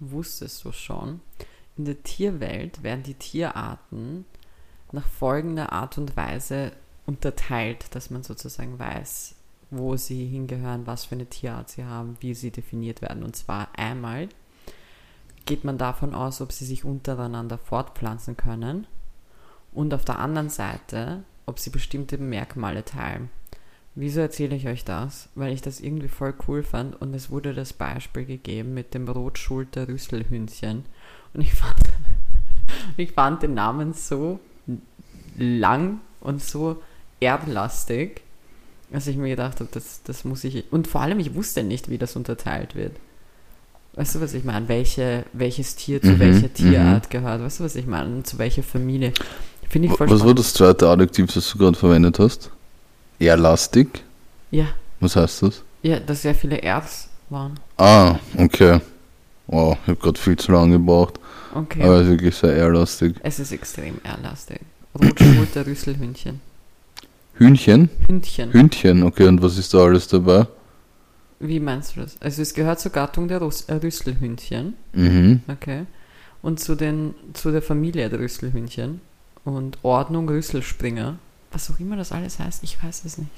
wusstest du schon, in der Tierwelt werden die Tierarten nach folgender Art und Weise unterteilt, dass man sozusagen weiß, wo sie hingehören, was für eine Tierart sie haben, wie sie definiert werden. Und zwar einmal geht man davon aus, ob sie sich untereinander fortpflanzen können und auf der anderen Seite, ob sie bestimmte Merkmale teilen. Wieso erzähle ich euch das? Weil ich das irgendwie voll cool fand und es wurde das Beispiel gegeben mit dem Rotschulter-Rüsselhündchen. Und ich fand, ich fand den Namen so lang und so erdlastig, dass ich mir gedacht habe, das, das muss ich. Und vor allem, ich wusste nicht, wie das unterteilt wird. Weißt du, was ich meine? Welche, welches Tier zu Mhm, welcher Tierart mhm. gehört? Weißt du, was ich meine? Zu welcher Familie? Finde ich Was voll war spannend. das zweite Adjektiv, das du gerade verwendet hast? Ehrlastig? Ja, Was heißt das? ja, dass sehr viele Erds waren. Ah, okay. Wow, ich habe gerade viel zu lange gebraucht. Okay. Aber es ist wirklich sehr ehrlastig. es ist extrem ehrlastig. Rotschulter Rüsselhündchen. Hühnchen? Hündchen. Hündchen, okay, und was ist da alles dabei? Wie meinst du das? Also es gehört zur Gattung der Rus äh, Rüsselhündchen. Mhm. Okay. Und zu, den, zu der Familie der Rüsselhündchen. Und Ordnung Rüsselspringer. Was auch immer das alles heißt, ich weiß es nicht.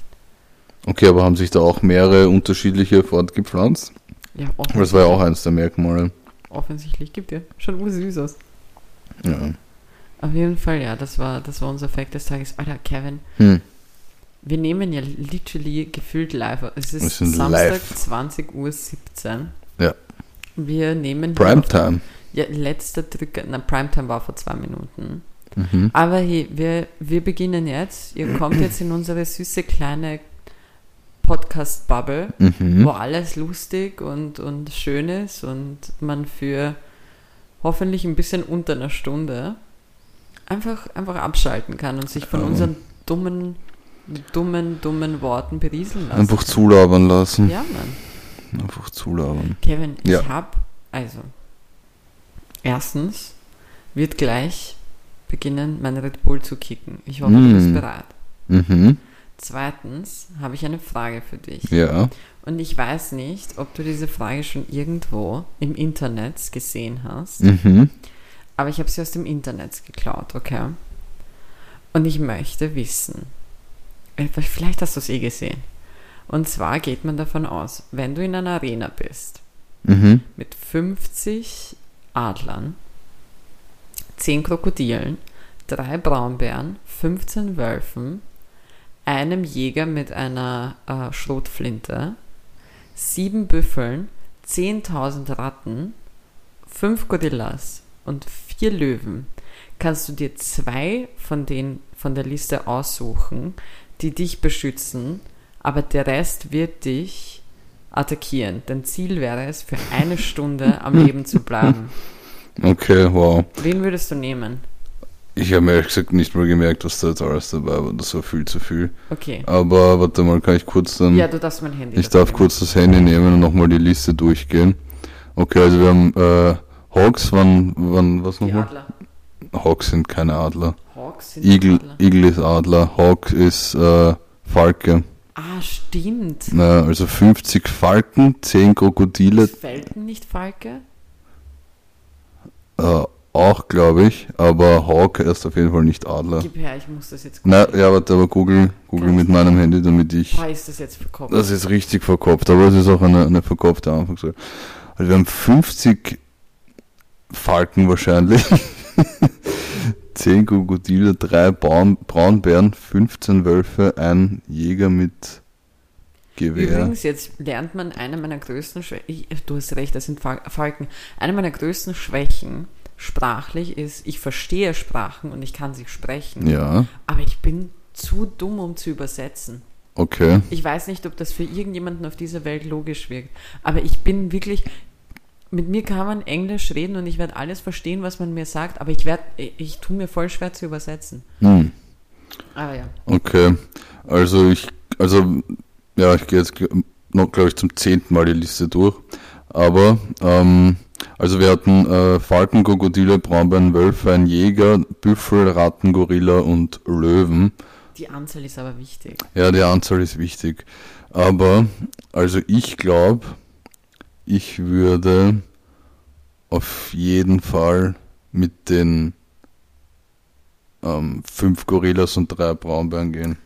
Okay, aber haben sich da auch mehrere unterschiedliche fortgepflanzt? Ja, Aber das war ja auch eines der Merkmale. offensichtlich gibt ja. Schon ursüß aus. Ja. Auf jeden Fall, ja, das war, das war unser Fact des Tages. Alter, Kevin, Hm. wir nehmen ja literally gefühlt live. Es ist Samstag, live. 20 Uhr 17. Ja. Wir nehmen Primetime. Ja, letzter Drücker. Na, Primetime war vor zwei Minuten. Mhm. Aber hey, wir, wir beginnen jetzt. Ihr kommt jetzt in unsere süße kleine Podcast-Bubble, Mhm. wo alles lustig und, und schön ist und man für hoffentlich ein bisschen unter einer Stunde einfach, einfach abschalten kann und sich von Ja. unseren dummen, dummen, dummen Worten berieseln lassen. Einfach zulabern lassen. Ja, Mann. Einfach zulabern. Kevin, Ja. ich habe, also, erstens wird gleich beginnen, mein Red Bull zu kicken. Ich hoffe, du bist Mm. bereit. Mhm. Zweitens habe ich eine Frage für dich. Ja. Und ich weiß nicht, ob du diese Frage schon irgendwo im Internet gesehen hast, Mhm. aber ich habe sie aus dem Internet geklaut, okay? Und ich möchte wissen, äh, vielleicht hast du es eh gesehen. Und zwar geht man davon aus, wenn du in einer Arena bist, Mhm. mit 50 Adlern, 10 Krokodilen, 3 Braunbären, 15 Wölfen, einem Jäger mit einer äh, Schrotflinte, 7 Büffeln, 10.000 Ratten, 5 Gorillas und 4 Löwen, kannst du dir zwei von den von der Liste aussuchen, die dich beschützen, aber der Rest wird dich attackieren. Dein Ziel wäre es, für eine Stunde am Leben zu bleiben. Okay, wow. Wen würdest du nehmen? Ich habe mir ehrlich gesagt nicht mal gemerkt, was da jetzt alles dabei war. Das war viel zu viel. Okay. Aber warte mal, kann ich kurz dann. Ja, du darfst mein Handy. ich darf nehmen. kurz das Handy nehmen und nochmal die Liste durchgehen. Okay, also wir haben äh, Hawks, wann, wann, was Die nochmal? Adler. Hawks sind keine Adler. Hawks sind Igel, Adler. Igel ist Adler, Hawk ist äh, Falke. Ah, stimmt. Na, also 50 Falken, 10 Krokodile, Ist Falken nicht Falke? Äh, auch glaube ich, aber Hawk ist auf jeden Fall nicht Adler. Gib her, ich muss das jetzt Na, googeln. ja, warte, aber Google, Google mit meinem Handy, damit ich Boah, ist das jetzt verkauft? Das ist richtig verkopft, aber es ist auch eine, eine verkopfte Anfangsseite. Also wir haben 50 Falken wahrscheinlich, 10 Krokodile, 3 Braun, Braunbären, 15 Wölfe, ein Jäger mit Gewehr. Übrigens, jetzt lernt man eine meiner größten Schwächen. Du hast recht, das sind Fal- Falken. Eine meiner größten Schwächen sprachlich ist, ich verstehe Sprachen und ich kann sie sprechen. Ja, Aber ich bin zu dumm, um zu übersetzen. okay. Ich weiß nicht, ob das für irgendjemanden auf dieser Welt logisch wirkt. Aber ich bin wirklich. Mit mir kann man Englisch reden und ich werde alles verstehen, was man mir sagt, aber ich werde, ich, ich tue mir voll schwer zu übersetzen. Hm, Aber ja. okay. Also ich, also, ja, ich gehe jetzt noch, glaube ich, zum zehnten Mal die Liste durch. Aber, ähm, also wir hatten äh, Falken, Krokodile, Braunbären, Wölfe, ein Jäger, Büffel, Ratten, Gorilla und Löwen. Die Anzahl ist aber wichtig. Ja, die Anzahl ist wichtig. Aber, also ich glaube, ich würde auf jeden Fall mit den ähm, fünf Gorillas und drei Braunbären gehen.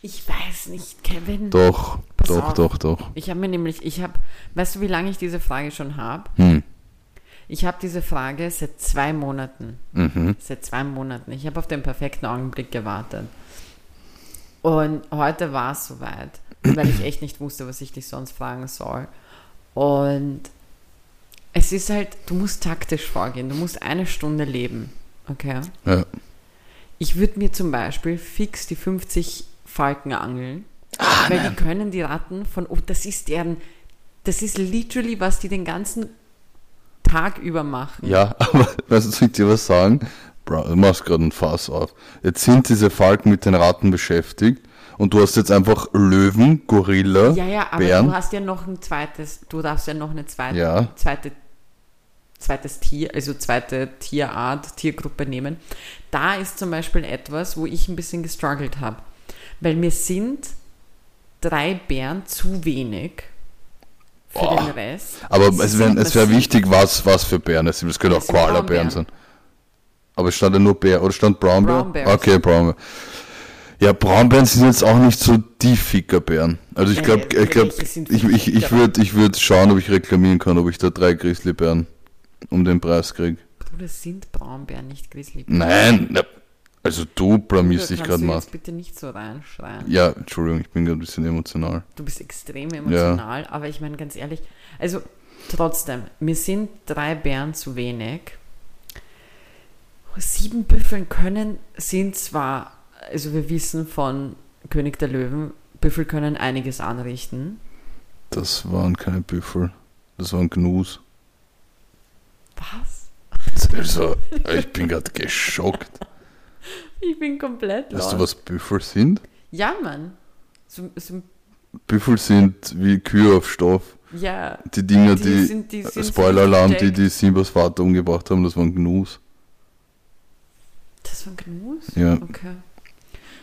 Ich weiß nicht, Kevin. Doch, Pass doch, auf. doch, doch. Ich habe mir nämlich, ich habe, weißt du, wie lange ich diese Frage schon habe? Hm. Ich habe diese Frage seit zwei Monaten. Mhm. Seit zwei Monaten. Ich habe auf den perfekten Augenblick gewartet. Und heute war es soweit, weil ich echt nicht wusste, was ich dich sonst fragen soll. Und es ist halt, du musst taktisch vorgehen. Du musst eine Stunde leben. Okay? Ja. Ich würde mir zum Beispiel fix die 50 Falken angeln, Ah, weil die können die Ratten von, oh, das ist deren, das ist literally, was die den ganzen Tag über machen. Ja, aber weißt du, soll ich dir was sagen? Bro, du machst gerade ein Fass auf. Jetzt sind diese Falken mit den Ratten beschäftigt und du hast jetzt einfach Löwen, Gorilla, Ja, ja, aber Bären. du hast ja noch ein zweites, du darfst ja noch eine zweite, Ja. zweite, zweites Tier, also zweite Tierart, Tiergruppe nehmen. Da ist zum Beispiel etwas, wo ich ein bisschen gestruggelt habe. Weil mir sind drei Bären zu wenig für Boah. den Rest. Aber es wäre wär wichtig, was, was für Bären es sind. Es können auch Koala-Bären sein. Aber es stand ja nur Bär, oder stand Braunbär? Brown. Okay, Braunbär. Ja, Braunbären sind jetzt auch nicht so die Fickerbären. Also ich glaube, ich, glaub, ich, ich, ich würde ich würd schauen, ob ich reklamieren kann, ob ich da drei Grizzlybären um den Preis kriege. Bruder, das sind Braunbären, nicht Grizzlybären. Nein, also du blamierst dich gerade du mal. jetzt bitte nicht so reinschreien. Ja, Entschuldigung, ich bin gerade ein bisschen emotional. Du bist extrem emotional, aber ich meine ganz ehrlich, also trotzdem, mir sind drei Bären zu wenig. Sieben Büffeln können, sind zwar, also wir wissen von König der Löwen, Büffel können einiges anrichten. Das waren keine Büffel, das waren Gnus. Was? Also, ich bin gerade geschockt. Ich bin komplett Weißt du, lost. was Büffel sind? Ja, Mann. So, so, Büffel sind wie Kühe auf Stoff. ja, Die Dinger, Die die, sind- die sind so Spoiler-Alarm, die versteckt. die Simbas Vater umgebracht haben, das waren Gnus. das war Gnus? Ja. Okay.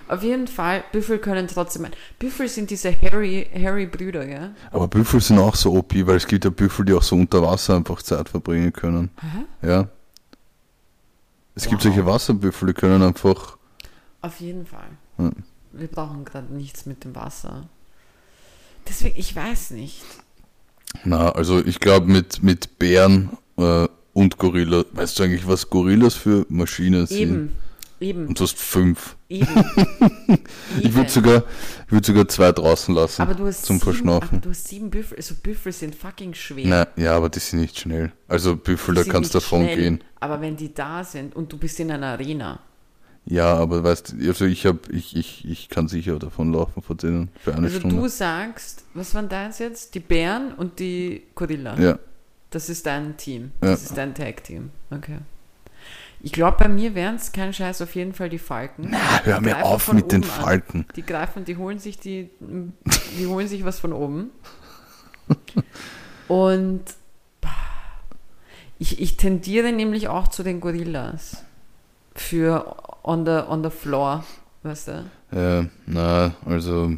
Auf jeden Fall, Büffel können trotzdem. Büffel sind diese hairy, hairy Brüder, gell? Aber Büffel sind auch so OP, weil es gibt ja Büffel, die auch so unter Wasser einfach Zeit verbringen können. Hä? Ja. Es gibt Wow. solche Wasserbüffel, die können einfach. Auf jeden Fall. Ja. Wir brauchen gerade nichts mit dem Wasser. Deswegen, ich weiß nicht. Na, also ich glaube mit, mit Bären äh, und Gorilla. Weißt du eigentlich, was Gorillas für Maschinen sind? Eben. Eben. Und du hast fünf. Eben. Ich Eben. würde sogar, ich würd sogar zwei draußen lassen. aber du hast zum sieben, Verschnaufen. Du hast sieben Büffel. Also Büffel sind fucking schwer. Na, ja, aber die sind nicht schnell. Also Büffel, Die da kannst du davon schnell, gehen. Aber wenn die da sind und du bist in einer Arena. Ja, aber weißt du, also ich habe, ich, ich, ich kann sicher davon laufen vor denen für eine Also Stunde. du sagst, was waren deins jetzt? Die Bären und die Gorilla. ja, Das ist dein Team. Ja. Das ist dein Tag-Team. Okay. Ich glaube, bei mir wären es kein Scheiß auf jeden Fall die Falken. Ah, hör mir auf mit den oben an. Falken. Die greifen, die holen sich die, die holen sich was von oben. Und ich, ich tendiere nämlich auch zu den Gorillas. Für on the, on the floor, weißt du? Ja, na, also,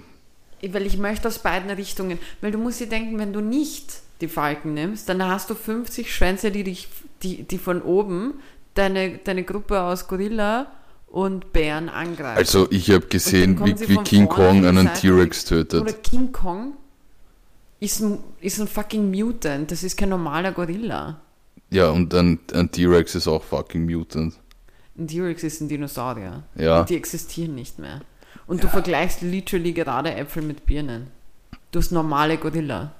Weil ich möchte aus beiden Richtungen. Weil du musst dir denken, wenn du nicht die Falken nimmst, dann hast du 50 Schwänze, die dich, die, die von oben deine, deine Gruppe aus Gorilla und Bären angreifen. also ich habe gesehen, wie, wie King Kong einen T-Rex Oder tötet. King Kong ist ein, ist ein fucking Mutant. Das ist kein normaler Gorilla. Ja, und ein, ein T-Rex ist auch fucking Mutant. Ein T-Rex ist ein Dinosaurier. Ja, Und die existieren nicht mehr. Und du vergleichst literally gerade Äpfel mit Birnen. Du hast normale Gorilla.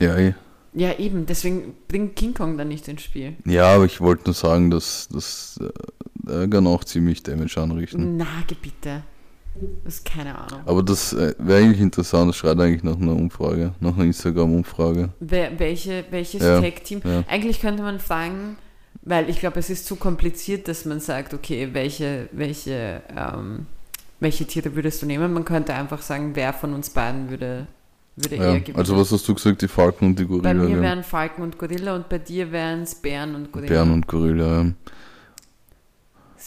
ja, eh. Ja, eben. Deswegen bringt King Kong dann nicht ins Spiel. ja, aber ich wollte nur sagen, dass das äh, er kann auch ziemlich Damage anrichten. Na, bitte. Das ist keine Ahnung. Aber das äh, wäre eigentlich interessant, das schreit eigentlich nach einer Umfrage, nach einer Instagram-Umfrage. Welche, welches Ja, Tag-Team? ja. Eigentlich könnte man fragen, weil ich glaube, es ist zu kompliziert, dass man sagt, okay, welche, welche, ähm, welche Tiere würdest du nehmen? Man könnte einfach sagen, wer von uns beiden würde, würde Ja, eher gewinnen. also was hast du gesagt, die Falken und die bei Gorilla? mir ja. wären Falken und Gorilla und bei dir wären es Bären und Gorilla. Bären und Gorilla, ja.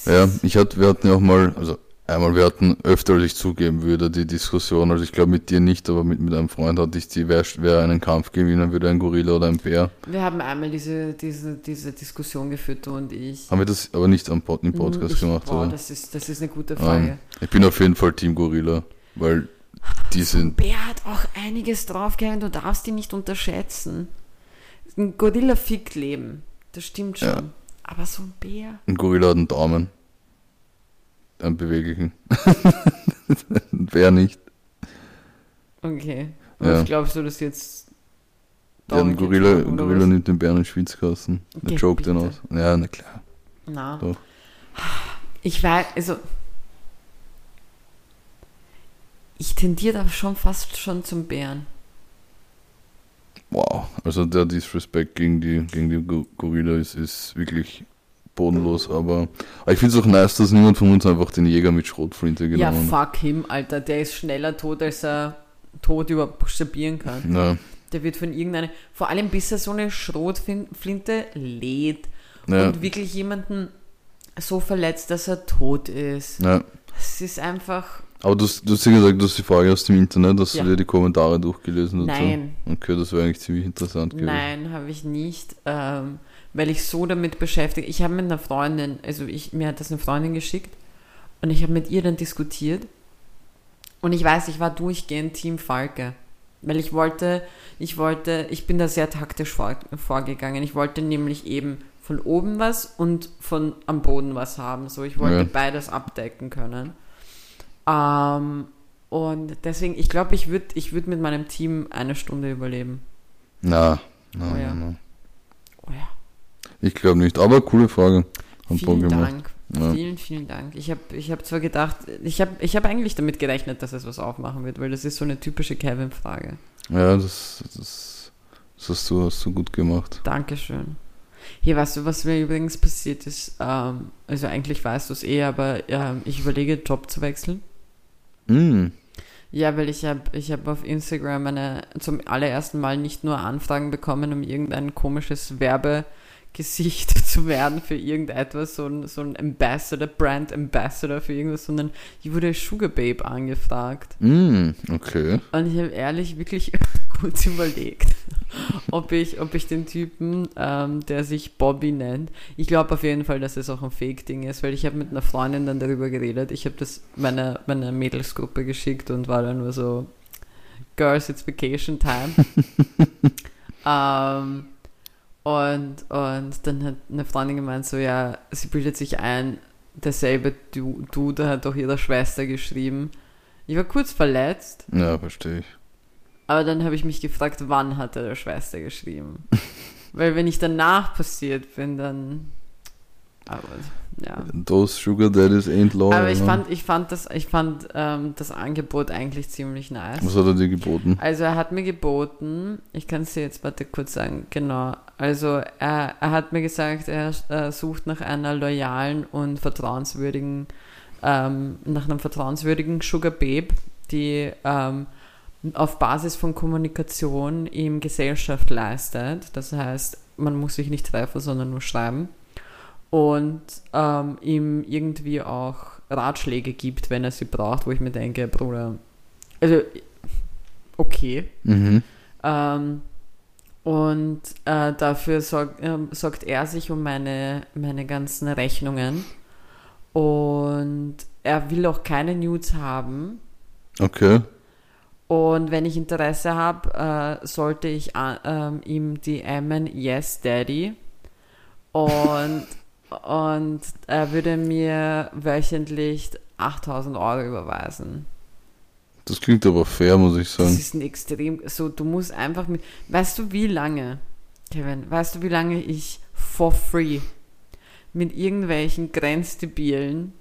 Ja, ich hatte, wir hatten ja auch mal, also Einmal, wir hatten öfter, als ich zugeben würde, die Diskussion, also ich glaube mit dir nicht, aber mit, mit einem Freund hatte ich die, wer, wer einen Kampf gewinnen würde, ein Gorilla oder ein Bär. Wir haben einmal diese, diese, diese Diskussion geführt, du und ich. Haben wir das aber nicht am Pod, im Podcast ich, gemacht, boah, oder? Das ist, das ist eine gute Frage. Ähm, ich bin auf jeden Fall Team Gorilla, weil die sind, Bär hat auch einiges draufgehauen, du darfst ihn nicht unterschätzen. Ein Gorilla fickt Leben, das stimmt schon. Ja. Aber so ein Bär. ein Gorilla hat einen Daumen. Einen beweglichen. ein Bär nicht. Okay. Ja. Was glaubst du, dass jetzt. Ja, ein Gorilla, ein Gorilla was? nimmt den Bären in den Schwitzkasten. Der Geh jokt den aus. Ja, na klar. Na. Doch. Ich weiß, also. Ich tendiere da schon fast schon zum Bären. Wow. Also der Disrespect gegen die, gegen die Go- Gorilla ist, ist wirklich bodenlos. Aber, aber ich finde es auch nice, dass niemand von uns einfach den Jäger mit Schrotflinte Ja, genommen hat. fuck him, Alter. Der ist schneller tot, als er tot überhaupt buchstabieren kann. Ja, Der wird von irgendeiner, vor allem bis er so eine Schrotflinte lädt ja, und wirklich jemanden so verletzt, dass er tot ist. ja. Es ist einfach, Aber du, hast- du hast ja gesagt, du hast die Frage aus dem Internet, hast Ja. du dir die Kommentare durchgelesen dazu? nein, Okay, das wäre eigentlich ziemlich interessant gewesen. nein, habe ich nicht, ähm, weil ich so damit beschäftigt, ich habe mit einer Freundin, also ich, mir hat das eine Freundin geschickt und ich habe mit ihr dann diskutiert und ich weiß, ich war durchgehend Team Falke. Weil ich wollte, ich wollte, ich bin da sehr taktisch vor, vorgegangen. Ich wollte nämlich eben von oben was und von am Boden was haben. So, ich wollte Ja. beides abdecken können. Ähm, und deswegen, ich glaube, ich würde ich würd mit meinem Team eine Stunde überleben. Na, na, Oh ja. na, na. Oh ja. Ich glaube nicht, aber coole Frage. Hat Vielen. Dank. Ja. Vielen, vielen Dank. Ich habe ich hab zwar gedacht, ich habe ich hab eigentlich damit gerechnet, dass es was aufmachen wird, weil das ist so eine typische Kevin-Frage. Ja, das, das, das hast, du, hast du gut gemacht. Dankeschön. Hier, weißt du, was mir übrigens passiert ist? Ähm, also eigentlich weißt du es eh, aber ähm, ich überlege, Job zu wechseln. Hm, Ja, weil ich habe ich hab auf Instagram eine, zum allerersten Mal nicht nur Anfragen bekommen, um irgendein komisches Werbegesicht zu werden für irgendetwas, so ein, so ein Ambassador, Brand Ambassador für irgendwas, sondern ich wurde Sugar Babe angefragt. hm, okay. Und ich habe ehrlich wirklich kurz überlegt, ob ich, ob ich den Typen, ähm, der sich Bobby nennt, ich glaube auf jeden Fall, dass es auch ein Fake-Ding ist, weil ich habe mit einer Freundin dann darüber geredet. Ich habe das meiner, meiner Mädelsgruppe geschickt und war dann nur so, Girls, it's vacation time. ähm, und, und dann hat eine Freundin gemeint, so ja, sie bildet sich ein, derselbe Du- Dude hat doch ihrer Schwester geschrieben. Ich war kurz verletzt, Ja, verstehe ich. Aber dann habe ich mich gefragt, wann hat er der Schwester geschrieben? Weil wenn ich danach passiert bin, dann. Aber ja. Those Sugar Daddies ain't loyal. Aber ich ne? fand, ich fand das, ich fand ähm, das Angebot eigentlich ziemlich nice. Was hat er dir geboten? Also er hat mir geboten, ich kann es dir jetzt warte kurz sagen, genau. Also er, er hat mir gesagt, er äh, sucht nach einer loyalen und vertrauenswürdigen, ähm, nach einem vertrauenswürdigen Sugar Babe, die ähm, auf Basis von Kommunikation ihm Gesellschaft leistet. Das heißt, man muss sich nicht treffen, sondern nur schreiben. Und ähm, ihm irgendwie auch Ratschläge gibt, wenn er sie braucht, wo ich mir denke, Bruder, also okay. Mhm. Ähm, und äh, dafür sorg, ähm, sorgt er sich um meine, meine ganzen Rechnungen. Und er will auch keine Nudes haben. Okay. Und wenn ich Interesse habe, äh, sollte ich a- ähm, ihm DMen Yes Daddy. Und, und er würde mir wöchentlich 8000 Euro überweisen. Das klingt aber fair, muss ich Das sagen. ist ein extrem, so du musst einfach mit, weißt du wie lange, Kevin, weißt du wie lange ich for free mit irgendwelchen Grenzdebilen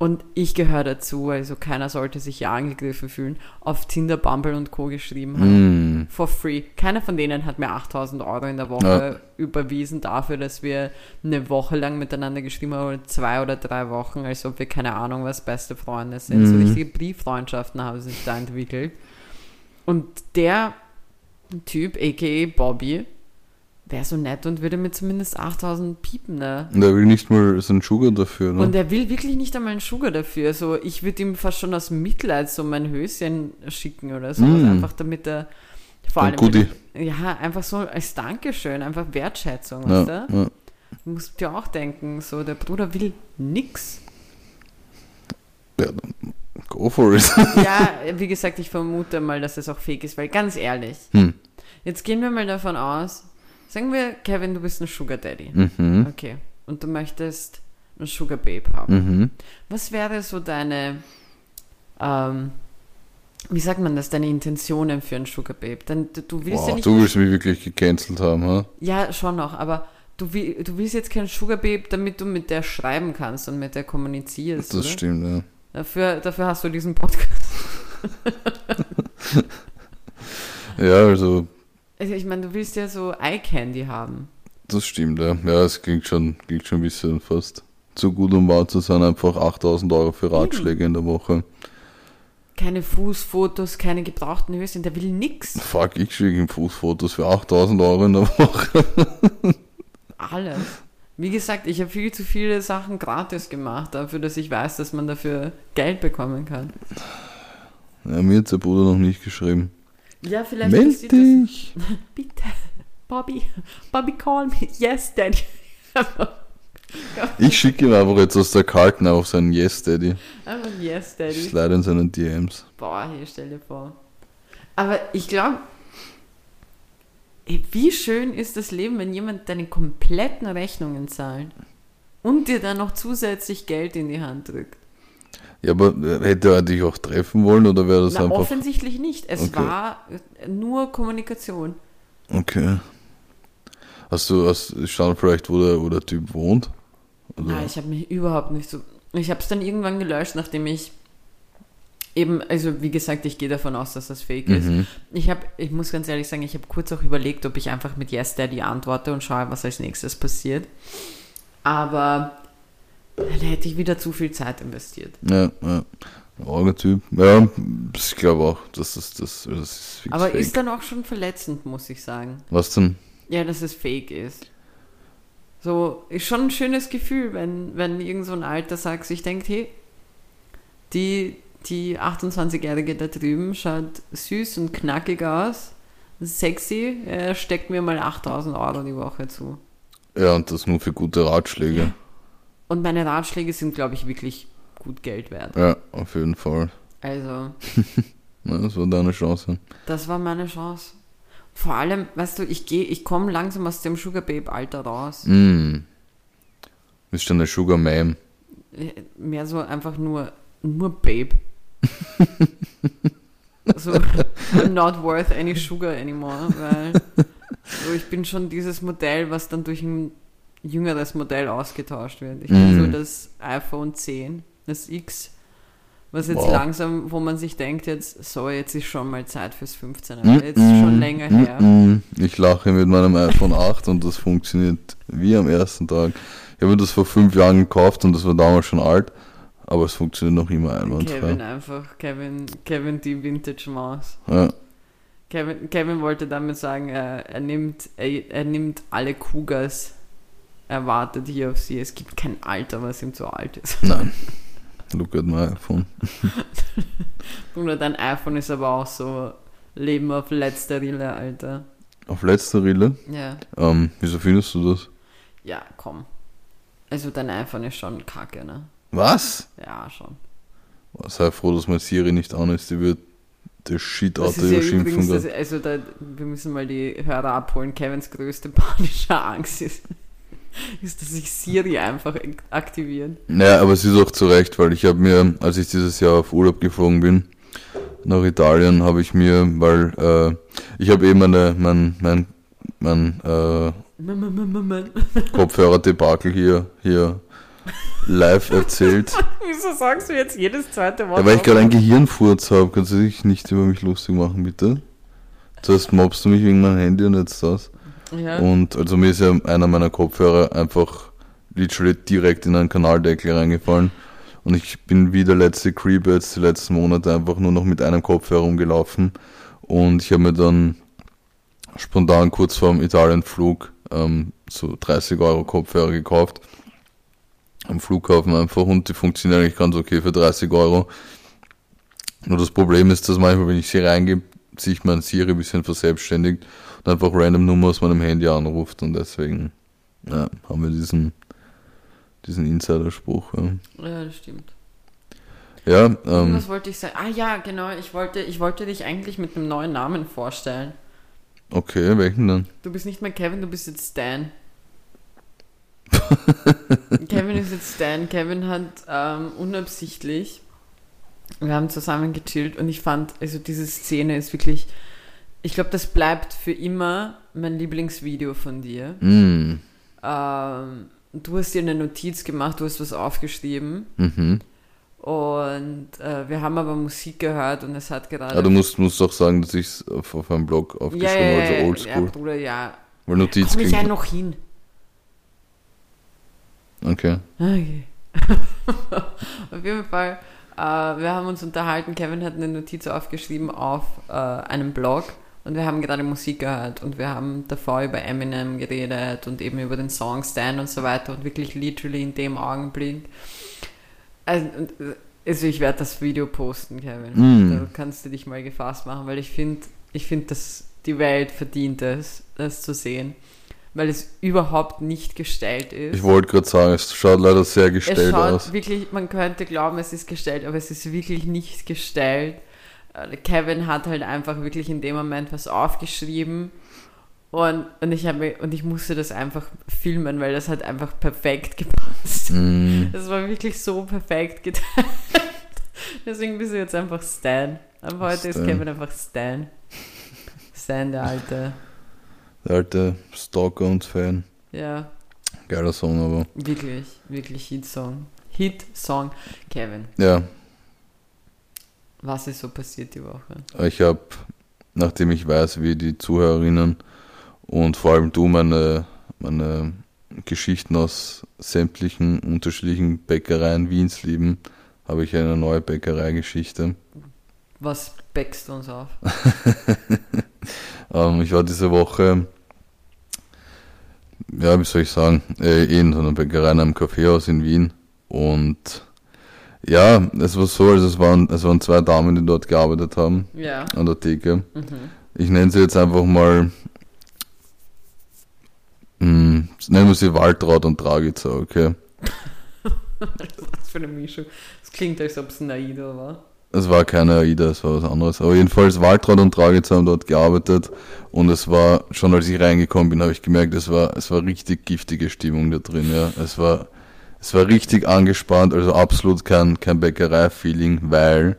und ich gehöre dazu, also keiner sollte sich ja angegriffen fühlen, auf Tinder, Bumble und Co. geschrieben habe. Hm. For free. Keiner von denen hat mir 8000 Euro in der Woche überwiesen dafür, dass wir eine Woche lang miteinander geschrieben haben oder zwei oder drei Wochen, als ob wir keine Ahnung was beste Freunde sind. So Mhm. richtige Brieffreundschaften haben sich da entwickelt. Und der Typ, aka Bobby, wäre so nett und würde mir zumindest 8000 piepen, ne? Und er will nicht mal so einen Sugar dafür, ne? Und er will wirklich nicht einmal einen Sugar dafür. So, ich würde ihm fast schon aus Mitleid so mein Höschen schicken oder so. Mm. Einfach damit er vor allem. Goodie. Ja, einfach so als Dankeschön, einfach Wertschätzung, ja, weißt du? ja. Du musst dir auch denken, so der Bruder will nix. ja, dann go for it. Ja, wie gesagt, ich vermute mal, dass es auch fake ist, weil ganz ehrlich, hm. jetzt gehen wir mal davon aus, sagen wir, Kevin, du bist ein Sugar Daddy. Mhm. Okay. Und du möchtest ein Sugar Babe haben. Mhm. Was wäre so deine, ähm, wie sagt man das, deine Intentionen für ein Sugar Babe? Denn du, willst ja Wow, nicht. du willst mich wirklich gecancelt haben, ha? Ja, schon noch, aber du, will, du willst jetzt kein Sugar Babe, damit du mit der schreiben kannst und mit der kommunizierst. Das oder? stimmt, ja. Dafür, dafür hast du diesen Podcast. Ja, also, Also ich meine, du willst ja so Eye Candy haben. das stimmt, ja. Ja, es klingt schon, klingt schon ein bisschen fast zu gut, um wahr zu sein. Einfach 8000 Euro für Ratschläge in der Woche. Keine Fußfotos, keine gebrauchten Höschen, der will nix. Fuck, ich schicke ihm Fußfotos für 8000 Euro in der Woche. Alles. Wie gesagt, ich habe viel zu viele Sachen gratis gemacht, dafür, dass ich weiß, dass man dafür Geld bekommen kann. Ja, mir hat der Bruder noch nicht geschrieben. Ja, vielleicht Meld passiert das. dich! Bitte. Bobby. Bobby, call me. Yes, Daddy. Ich schicke ihm einfach jetzt aus der Kalten auf seinen Yes Daddy. Einfach yes, Daddy. Slide in seinen DMs. Boah, hier stell dir vor. Aber ich glaube, wie schön ist das Leben, wenn jemand deine kompletten Rechnungen zahlt und dir dann noch zusätzlich Geld in die Hand drückt. Ja, aber äh, hätte er dich auch treffen wollen oder wäre das Na, einfach. offensichtlich nicht. Es Okay. war äh, nur Kommunikation. Okay. Hast du, hast, stand vielleicht, wo der, wo der Typ wohnt? Oder? Nein, ich habe mich überhaupt nicht so. Ich habe es dann irgendwann gelöscht, nachdem ich eben, also wie gesagt, ich gehe davon aus, dass das fake ist. Mhm. Ich habe, ich muss ganz ehrlich sagen, ich habe kurz auch überlegt, ob ich einfach mit Yes Daddy antworte und schaue, was als nächstes passiert. Aber da hätte ich wieder zu viel Zeit investiert. Ja, ja. Arger Typ. Ja, ich glaube auch, dass das, das, das ist fix Aber fake. ist dann auch schon verletzend, muss ich sagen. Was denn? Ja, dass es fake ist. So, ist schon ein schönes Gefühl, wenn, wenn irgend so ein Alter sagt, sich denkt, hey, die, die 28-Jährige da drüben schaut süß und knackig aus, sexy, er steckt mir mal 8000 Euro die Woche zu. Ja, und das nur für gute Ratschläge. Und meine Ratschläge sind, glaube ich, wirklich gut Geld wert. Ja, auf jeden Fall. Also, das war deine Chance. das war meine Chance. Vor allem, weißt du, ich gehe, ich komme langsam aus dem Sugar Babe Alter raus. Mm. Bist du eine Sugar Ma'am? Äh, Mehr so einfach nur, nur Babe. so, I'm not worth any sugar anymore, weil so, ich bin schon dieses Modell, was dann durch ein jüngeres Modell ausgetauscht wird. Ich Mhm. so das iPhone 10, das X, was jetzt Wow. langsam, wo man sich denkt, jetzt, so, jetzt ist schon mal Zeit fürs 15er. Mm, Jetzt ist schon länger her. mm, mm. Ich lache mit meinem iPhone 8 und das funktioniert wie am ersten Tag. Ich habe das vor fünf Jahren gekauft und das war damals schon alt, aber es funktioniert noch immer einwandfrei. Kevin einfach, Kevin, Kevin die Vintage Maus. Ja, Kevin, Kevin wollte damit sagen, er, er, nimmt, er, er nimmt alle Cougars, er wartet hier auf sie. Es gibt kein Alter, was ihm zu alt ist. nein. Look at my iPhone. Oder dein iPhone ist aber auch so Leben auf letzter Rille, Alter. Auf letzter Rille. Ja. Ähm, wieso findest du das? Ja, komm. Also dein iPhone ist schon kacke, ne? Was? Ja, schon. Sei froh, dass mein Siri nicht an ist. Die wird der Shit Das out der Schimpfung das, also da, wir müssen mal die Hörer abholen. Kevins größte panische Angst ist, ist, dass sich Siri einfach aktiviert. Naja, aber es ist auch zu Recht, weil ich habe mir, als ich dieses Jahr auf Urlaub geflogen bin, nach Italien, habe ich mir, weil äh, ich habe eben meine, mein, mein, mein äh, Kopfhörer-Debakel hier, hier live erzählt. Wieso sagst du jetzt jedes zweite Wort? Ja, weil ich gerade einen Gehirnfurz habe, kannst du dich nicht über mich lustig machen, bitte? Zuerst mobst du mich wegen meinem Handy und jetzt das. Und also mir ist ja einer meiner Kopfhörer einfach literally direkt in einen Kanaldeckel reingefallen. Und ich bin wie der letzte Creep jetzt die letzten Monate einfach nur noch mit einem Kopfhörer rumgelaufen. Und ich habe mir dann spontan kurz vorm Italienflug ähm, so 30 Euro Kopfhörer gekauft. Am Flughafen einfach und die funktionieren eigentlich ganz okay für 30 Euro. Nur das Problem ist, dass manchmal, wenn ich sie reingebe, sich mein Siri ein bisschen verselbstständigt und einfach random Nummer aus meinem Handy anruft und deswegen ja, haben wir diesen, diesen Insiderspruch. Ja, Ja, das stimmt. ja ähm, Was wollte ich sagen? Ah ja, genau. Ich wollte, ich wollte dich eigentlich mit einem neuen Namen vorstellen. okay, welchen dann? Du bist nicht mehr Kevin, du bist jetzt Stan. Kevin ist jetzt Stan. Kevin hat ähm, unabsichtlich, wir haben zusammen gechillt und ich fand, also diese Szene ist wirklich, ich glaube, das bleibt für immer mein Lieblingsvideo von dir. Mm, Ähm, du hast dir eine Notiz gemacht, du hast was aufgeschrieben mhm. und äh, wir haben aber Musik gehört und es hat gerade... Ja, du musst, musst auch sagen, dass ich es auf, auf einem Blog aufgeschrieben habe, also ja, ja, oldschool. Bruder, ja. Weil Notiz Komm ich ja noch hin. Okay. Okay. auf jeden Fall, äh, wir haben uns unterhalten. Kevin hat eine Notiz aufgeschrieben auf äh, einem Blog und wir haben gerade Musik gehört und wir haben davor über Eminem geredet und eben über den Song Stan und so weiter und wirklich literally in dem Augenblick. Also, also ich werde das Video posten, Kevin. Mm. Da kannst du dich mal gefasst machen, weil ich finde, ich finde, dass die Welt verdient es, das zu sehen. Weil es überhaupt nicht gestellt ist. Ich wollte gerade sagen, es schaut leider sehr Es gestellt schaut aus. wirklich, man könnte glauben, es ist gestellt, aber es ist wirklich nicht gestellt. Äh, Kevin hat halt einfach wirklich in dem Moment was aufgeschrieben und, und, ich, hab, mir- und ich musste das einfach filmen, weil das hat einfach perfekt gepasst. Mm, Das war wirklich so perfekt geteilt. Deswegen bist du jetzt einfach Stan. Aber heute ist Stan. Kevin einfach Stan. Stan, der alte. der alte Stalker und Fan. Ja, Geiler Song, aber. wirklich, wirklich Hit-Song. Hit-Song. Kevin, Ja, was ist so passiert die Woche? ich habe, nachdem ich weiß, wie die Zuhörerinnen und vor allem du meine, meine Geschichten aus sämtlichen unterschiedlichen Bäckereien Wiens lieben, habe ich eine neue Bäckereigeschichte. Was backst du uns auf? Ähm, ich war diese Woche, ja, wie soll ich sagen, äh, eh in so einer Bäckerei in einem Kaffeehaus in Wien. Und ja, es war so, also es waren, es waren zwei Damen, die dort gearbeitet haben, Ja. an der Theke. Mhm. Ich nenne sie jetzt einfach mal, mh, nennen wir sie Waltraud und Dragica, okay? Was für eine Mischung. Das klingt, als ob es ein Aida war. Es war keine AIDA, es war was anderes. Aber jedenfalls Waltraud und Dragica haben dort gearbeitet und es war, schon als ich reingekommen bin, habe ich gemerkt, es war, es war richtig giftige Stimmung da drin, ja. Es war, es war richtig angespannt, also absolut kein, kein Bäckerei-Feeling, weil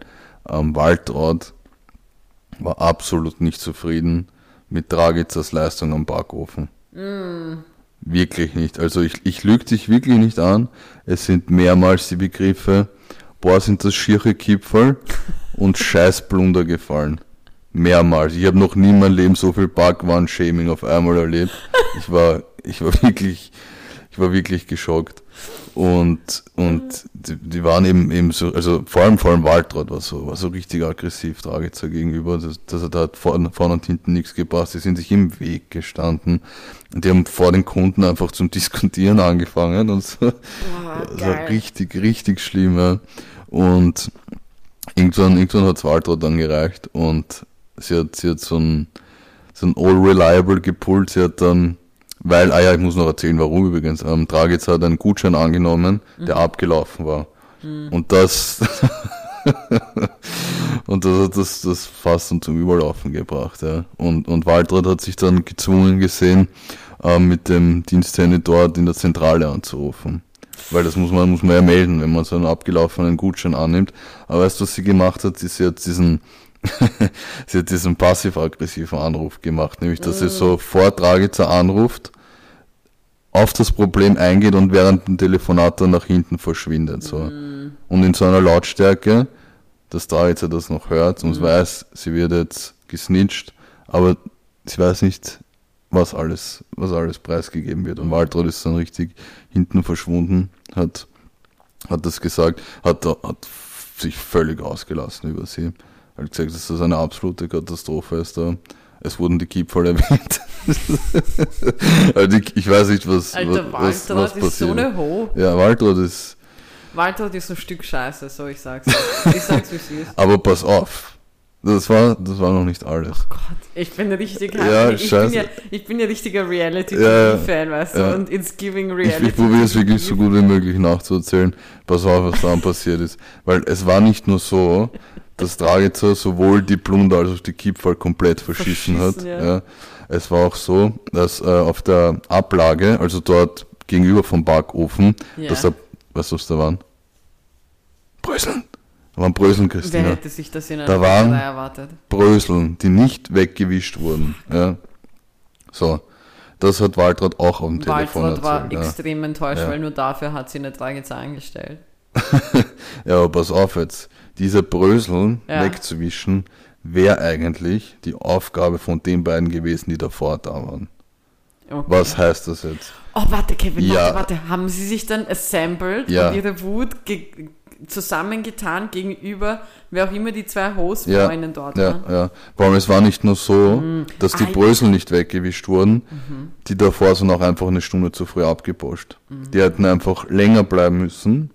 ähm, Waltraud war absolut nicht zufrieden mit Dragicas Leistung am Backofen. Wirklich nicht. Also ich, ich lüge dich wirklich nicht an. Es sind mehrmals die Begriffe, boah, sind das schiere Kipferl und Scheißblunder gefallen. Mehrmals. Ich habe noch nie in meinem Leben so viel Backwand-Shaming auf einmal erlebt. Ich war, ich war wirklich, ich war wirklich geschockt. Und, und die, die waren eben, eben so, also vor allem, vor allem Waltraud war so, war so richtig aggressiv Dragica gegenüber. Das, das hat halt vorne, vorne und hinten nichts gepasst. Die sind sich im Weg gestanden. Und die haben vor den Kunden einfach zum Diskutieren angefangen und so. Boah, Das war richtig, richtig schlimm, ja. Und irgendwann, irgendwann hat es Waltraud dann gereicht und sie hat, sie hat so ein, so ein All Reliable gepullt. Sie hat dann, weil, ah ja, ich muss noch erzählen, warum übrigens. Ähm, Dragitz hat einen Gutschein angenommen, der abgelaufen war. Und das, und das hat das, das fast zum Überlaufen gebracht, ja. Und, und Waltraud hat sich dann gezwungen gesehen, ähm, mit dem Diensthandy dort in der Zentrale anzurufen. Weil das muss man, muss man ja melden, wenn man so einen abgelaufenen Gutschein annimmt. Aber weißt du, was sie gemacht hat? Sie hat diesen, sie hat diesen passiv-aggressiven Anruf gemacht, nämlich, dass sie so vor Dragitzer anruft, auf das Problem eingeht und während dem Telefonat dann nach hinten verschwindet, so. Und in so einer Lautstärke, dass Dragitzer das noch hört und weiß, sie wird jetzt gesnitcht, aber sie weiß nicht, was alles, was alles preisgegeben wird. Und Waltraud ist dann richtig hinten verschwunden, hat, hat das gesagt, hat, hat sich völlig ausgelassen über sie. Hat gesagt, dass das eine absolute Katastrophe ist da. Es wurden die Kipferl erwähnt. also ich, ich weiß nicht, was, Alter, was, was, was ist so passiert. eine Ho. ja, Waltraud ist. Waltraud ist ein Stück Scheiße, so ich sag's. Ich sag's, wie es ist. Aber pass auf. Das war, das war noch nicht alles. Gott, ich bin richtig Ja, ich, bin ja, ich bin ja richtiger reality Ja, weißt du, Ja. und it's giving Ich, reality. ich probiere es wirklich so gut wie möglich nachzuerzählen. Pass auf, was dann passiert ist. Weil es war nicht nur so, dass Dragica sowohl die Plunder als auch die Kipferl komplett verschissen hat. Verschissen, Ja. ja. Es war auch so, dass äh, auf der Ablage, also dort gegenüber vom Backofen, Ja. dass da, du, was da waren? Bröseln. Da waren Bröseln, Wer Christina. hätte sich das in Da einer waren- Bäckerei erwartet? Bröseln, die nicht weggewischt wurden. Ja. So. Das hat Waltraud auch auf dem Telefon Waltraud war erzählt. ja. extrem enttäuscht, weil nur dafür hat sie eine Dragica angestellt. Ja, aber pass auf jetzt. Diese Brösel Ja. wegzuwischen, wäre eigentlich die Aufgabe von den beiden gewesen, die davor da waren. Okay. Was heißt das jetzt? Oh, warte, Kevin, Ja. warte, warte. Haben sie sich dann assembled Ja. und ihre Wut ge zusammengetan gegenüber, wer auch immer die zwei Ja, Hostfreundinnen dort ja, waren? ja. Vor allem, es war nicht nur so, dass die Ah, ja. Brösel nicht weggewischt wurden, Mhm. die davor sind auch einfach eine Stunde zu früh abgeposcht. Die hätten einfach länger bleiben müssen.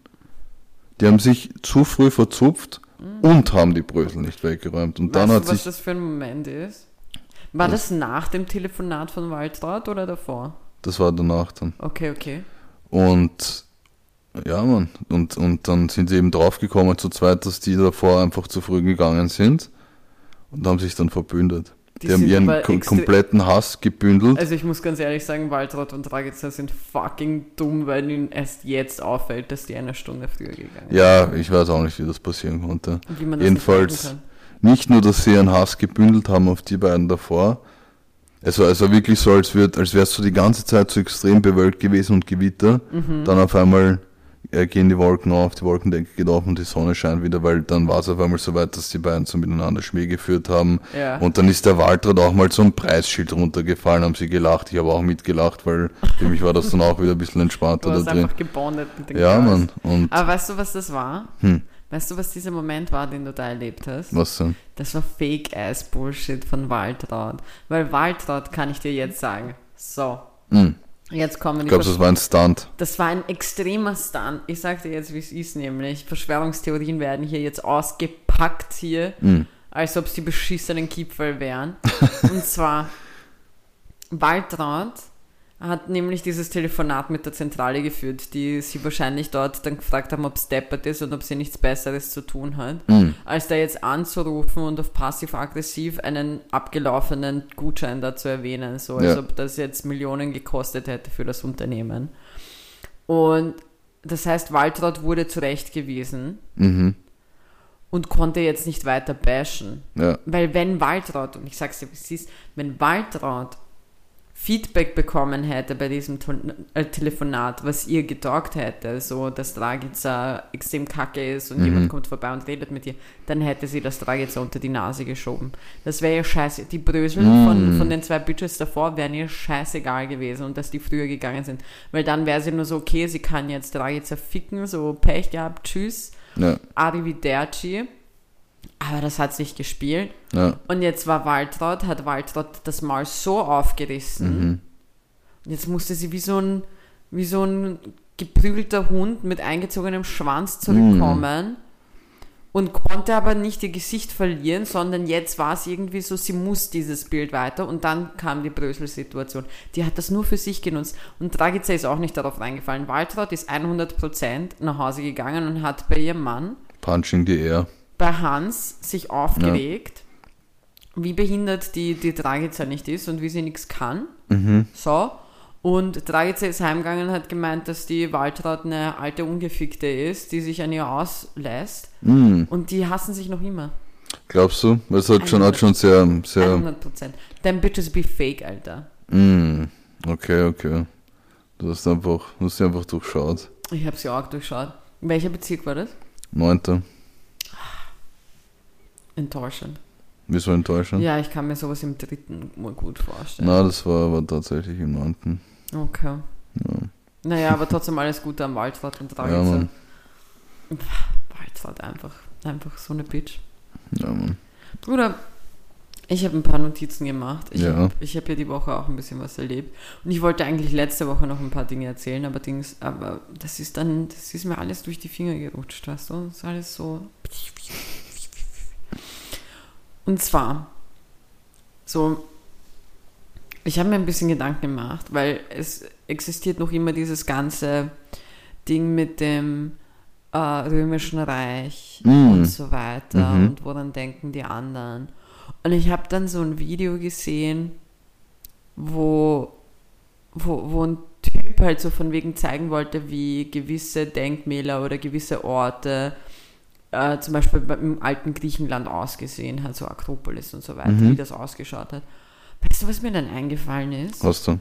Die haben sich zu früh verzupft und haben die Brösel nicht weggeräumt. Und dann Mhm. weißt hat du, was sich das für ein Moment ist? War das nach dem Telefonat von Waltraud oder davor? Das war danach dann. Okay, okay. Und ja, man. Und, und dann sind sie eben draufgekommen zu zweit, dass die davor einfach zu früh gegangen sind und haben sich dann verbündet. Die Die, haben ihren kom kompletten Hass gebündelt. Also ich muss ganz ehrlich sagen, Waltraud und Dragica sind fucking dumm, weil ihnen erst jetzt auffällt, dass die eine Stunde früher gegangen sind. ja, ich weiß auch nicht, wie das passieren konnte. Und Wie man das Jedenfalls- nicht Nicht nur, dass sie ihren Hass gebündelt haben auf die beiden davor. War also wirklich so, als, würd, als wärst du die ganze Zeit so extrem bewölkt gewesen und Gewitter. Mhm. Dann auf einmal gehen die Wolken auf, die Wolkendecke geht auf und die Sonne scheint wieder, weil dann war es auf einmal so weit, dass die beiden so miteinander Schmäh geführt haben. Ja. Und dann ist der Waltraud auch mal so ein Preisschild runtergefallen, haben sie gelacht. Ich habe auch mitgelacht, weil für mich war das dann auch wieder ein bisschen Du entspannter da hast drin. einfach gebondet mit den Ja. Mann. Und Aber weißt du, was das war? Hm. Weißt du, was dieser Moment war, den du da erlebt hast? was denn? Das war Fake-Ass-Bullshit von Waltraud. Weil Waltraud kann ich dir jetzt sagen. So, Hm. Jetzt kommen die Glaubst du, das war ein Stunt? Das war ein extremer Stunt. Ich sag dir jetzt, wie es ist, nämlich Verschwörungstheorien werden hier jetzt ausgepackt hier, Hm. als ob es die beschissenen Kipferl wären. Und zwar, Waltraud hat nämlich dieses Telefonat mit der Zentrale geführt, die sie wahrscheinlich dort dann gefragt haben, ob es deppert ist und ob sie nichts Besseres zu tun hat, Hm. als da jetzt anzurufen und auf passiv-aggressiv einen abgelaufenen Gutschein da zu erwähnen, so als Ja. ob das jetzt Millionen gekostet hätte für das Unternehmen. Und das heißt, Waltraud wurde zurechtgewiesen Mhm. und konnte jetzt nicht weiter bashen. Ja. Weil wenn Waltraud, und ich sag's dir, wie es ist, wenn Waltraud Feedback bekommen hätte bei diesem äh, Telefonat, was ihr getaugt hätte, so dass Dragica extrem kacke ist und Mhm. jemand kommt vorbei und redet mit ihr, dann hätte sie das Dragica unter die Nase geschoben. Das wäre ja scheiße. Die Brösel Mhm. von, von den zwei Bitches davor wären ihr scheißegal gewesen und dass die früher gegangen sind. Weil dann wäre sie nur so, okay, sie kann jetzt Dragica ficken, so Pech gehabt, tschüss, Ja. arrivederci. Aber das hat sich gespielt. Ja. Und jetzt war Waltraud, hat Waltraud das Maul so aufgerissen. Mhm. Und jetzt musste sie wie so ein, wie so ein geprügelter Hund mit eingezogenem Schwanz zurückkommen. Und konnte aber nicht ihr Gesicht verlieren, sondern jetzt war es irgendwie so, sie muss dieses Bild weiter. Und dann kam die Brösel-Situation. Die hat das nur für sich genutzt. Und Dragica ist auch nicht darauf reingefallen. Waltraud ist 100% nach Hause gegangen und hat bei ihrem Mann Punching the air. Bei Hans sich aufgeregt, wie behindert die, die Dragica nicht ist und wie sie nichts kann. Mhm. So. Und Dragica ist heimgegangen und hat gemeint, dass die Waltraud eine alte Ungefickte ist, die sich an ihr auslässt. Mhm. Und die hassen sich noch immer. Glaubst du? Weil es hat schon, hat schon sehr, sehr. 100 Prozent. Them bitches be fake, Alter. Mhm. Okay, okay. Du hast einfach, du hast sie einfach durchschaut. Ich habe sie auch durchschaut. Welcher Bezirk war das? Neunter. Enttäuschend. Wieso enttäuschend? Ja, ich kann mir sowas im dritten mal gut vorstellen. Na, das war aber tatsächlich im neunten. Okay. Naja, aber trotzdem alles Gute am Waldfahrt und Ja, Dragica. Mann. Waldfahrt einfach, einfach so eine Bitch. Ja, Mann. Bruder, Ich habe ein paar Notizen gemacht. Ich Ja. habe hab ja die Woche auch ein bisschen was erlebt. Und ich wollte eigentlich letzte Woche noch ein paar Dinge erzählen, aber, Dings, aber das ist dann, das ist mir alles durch die Finger gerutscht, weißt du? Das ist alles so. Und zwar, so, ich habe mir ein bisschen Gedanken gemacht, weil es existiert noch immer dieses ganze Ding mit dem äh, Römischen Reich Mm. und so weiter Mhm. und woran denken die anderen. Und ich habe dann so ein Video gesehen, wo, wo, wo ein Typ halt so von wegen zeigen wollte, wie gewisse Denkmäler oder gewisse Orte äh, zum Beispiel im alten Griechenland ausgesehen hat, so Akropolis und so weiter, Mhm. wie das ausgeschaut hat. Weißt du, was mir dann eingefallen ist? Hast du?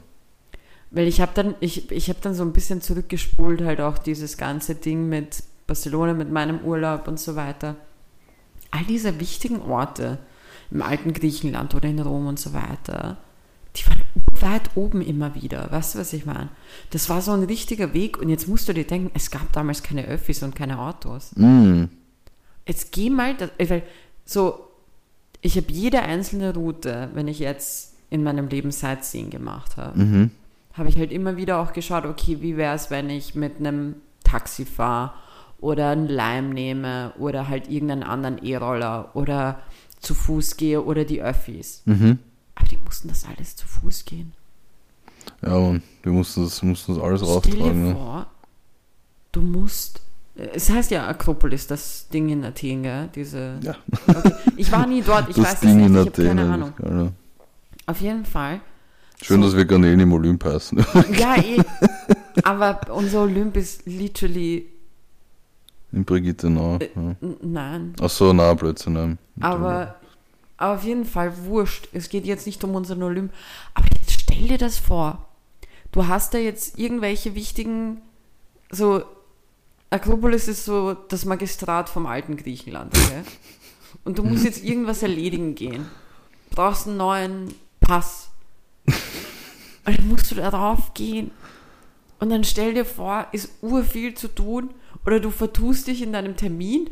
Weil ich habe dann, ich, ich habe dann so ein bisschen zurückgespult, halt auch dieses ganze Ding mit Barcelona, mit meinem Urlaub und so weiter. All diese wichtigen Orte im alten Griechenland oder in Rom und so weiter, die waren weit oben immer wieder. Weißt du, was ich meine? Das war so ein richtiger Weg und jetzt musst du dir denken, es gab damals keine Öffis und keine Autos. Mm. Jetzt geh mal, weil so, ich habe jede einzelne Route, wenn ich jetzt in meinem Leben Sightseeing gemacht habe, Mhm. habe ich halt immer wieder auch geschaut, okay, wie wäre es, wenn ich mit einem Taxi fahre oder einen Leim nehme oder halt irgendeinen anderen E-Roller oder zu Fuß gehe oder die Öffis. Mhm. Aber die mussten das alles zu Fuß gehen. Ja, und wir mussten das, mussten das alles Stell rauftragen. dir Ne? vor, du musst. Es heißt ja Akropolis, das Ding in Athen, gell? Diese. Ja. Okay. Ich war nie dort, ich das weiß Ding es nicht, ich habe Athen. keine Ahnung. Ja. Auf jeden Fall. Schön, So. dass wir Garnelen im Olymp heißen. Ja, eh. Aber unser Olymp ist literally. in Brigitte Nau. Äh, Ja. Nein. Ach so, na, Blödsinn. Nein. Aber, aber auf jeden Fall wurscht. Es geht jetzt nicht um unseren Olymp. Aber jetzt stell dir das vor. Du hast da jetzt irgendwelche wichtigen, so, Akropolis ist so das Magistrat vom alten Griechenland, okay? Und du musst jetzt irgendwas erledigen gehen. Brauchst einen neuen Pass. Und dann musst du da drauf gehen. Und dann stell dir vor, ist urviel zu tun oder du vertust dich in deinem Termin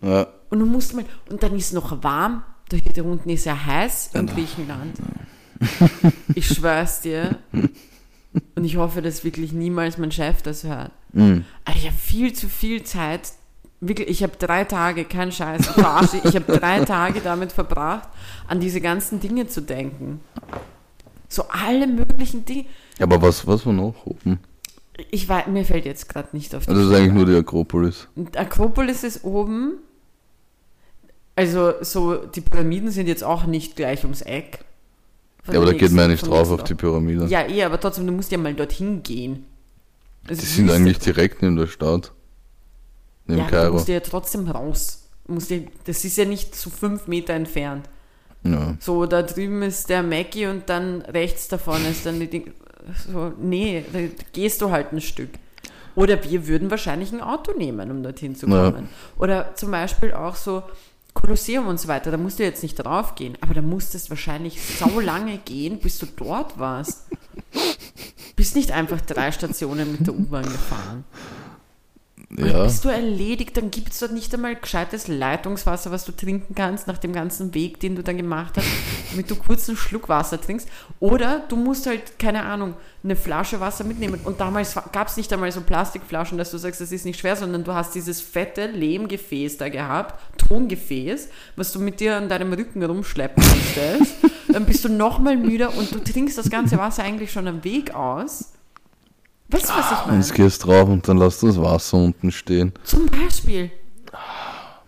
Ja, und du musst mal, und dann ist noch warm, da hier unten ist ja heiß in Griechenland. Ich schwör's dir. Und ich hoffe, dass wirklich niemals mein Chef das hört. Aber ich habe viel zu viel Zeit. Wirklich, ich habe drei Tage, kein Scheiß, ich verarsche, ich habe drei Tage damit verbracht, an diese ganzen Dinge zu denken. So alle möglichen Dinge. Aber was, was war noch oben? Ich weiß, mir fällt jetzt gerade nicht auf die Also das ist eigentlich nur die Akropolis. Akropolis ist oben. Also, so, die Pyramiden sind jetzt auch nicht gleich ums Eck. Ja, aber da geht man ja nicht drauf auf die Pyramide. Ja, eh, aber trotzdem, du musst ja mal dorthin gehen. Es die sind eigentlich direkt neben der Stadt. Neben Ja, aber du Kairo. musst ja trotzdem raus. Musst ja, das ist ja nicht so fünf Meter entfernt. Ja. So, da drüben ist der Mackie und dann rechts davon ist dann die Ding. So, nee, da gehst du halt ein Stück. Oder wir würden wahrscheinlich ein Auto nehmen, um dorthin zu Ja. kommen. Oder zum Beispiel auch so Kolosseum und so weiter, da musst du jetzt nicht drauf gehen, aber da musstest wahrscheinlich so lange gehen, bis du dort warst. Bist nicht einfach drei Stationen mit der U-Bahn gefahren. Ja. Bist du erledigt, dann gibt es dort nicht einmal gescheites Leitungswasser, was du trinken kannst nach dem ganzen Weg, den du dann gemacht hast, damit du kurz einen Schluck Wasser trinkst. Oder du musst halt, keine Ahnung, eine Flasche Wasser mitnehmen. Und damals gab es nicht einmal so Plastikflaschen, dass du sagst, das ist nicht schwer, sondern du hast dieses fette Lehmgefäß da gehabt, Tongefäß, was du mit dir an deinem Rücken rumschleppen musstest. dann bist du nochmal müder und du trinkst das ganze Wasser eigentlich schon am Weg aus. Weißt du, was ich meine? Jetzt gehst drauf und dann lass das Wasser unten stehen. Zum Beispiel.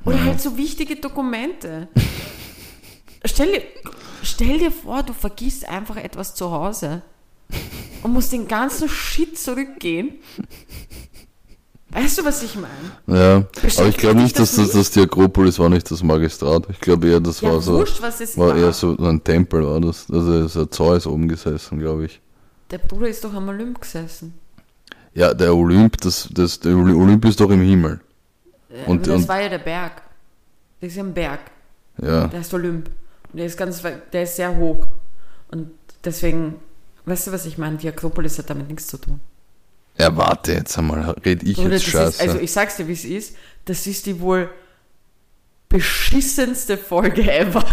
Oder halt so wichtige Dokumente. Stell dir, stell dir vor, du vergisst einfach etwas zu Hause und musst den ganzen Shit zurückgehen. Weißt du, was ich meine? Ja, aber ich glaube nicht, dass das das, nicht? das die Akropolis war nicht das Magistrat. Ich glaube eher, das Ja, war so, wurscht, was es war war. eher so ein Tempel, war das. Also es hat Zeus oben gesessen, glaube ich. Der Bruder ist doch am Olymp gesessen. Ja, der Olymp, das, das, der Olymp ist doch im Himmel. Und- das und- war ja der Berg. Das ist ja ein Berg. Ja, Der ist Olymp. Und der ist ganz der ist sehr hoch. Und deswegen, weißt du, was ich meine? Die Akropolis hat damit nichts zu tun. ja, warte jetzt einmal, red ich Bruder, jetzt Scheiße. ist, also ich sag's dir, wie es ist. Das ist die wohl beschissenste Folge ever.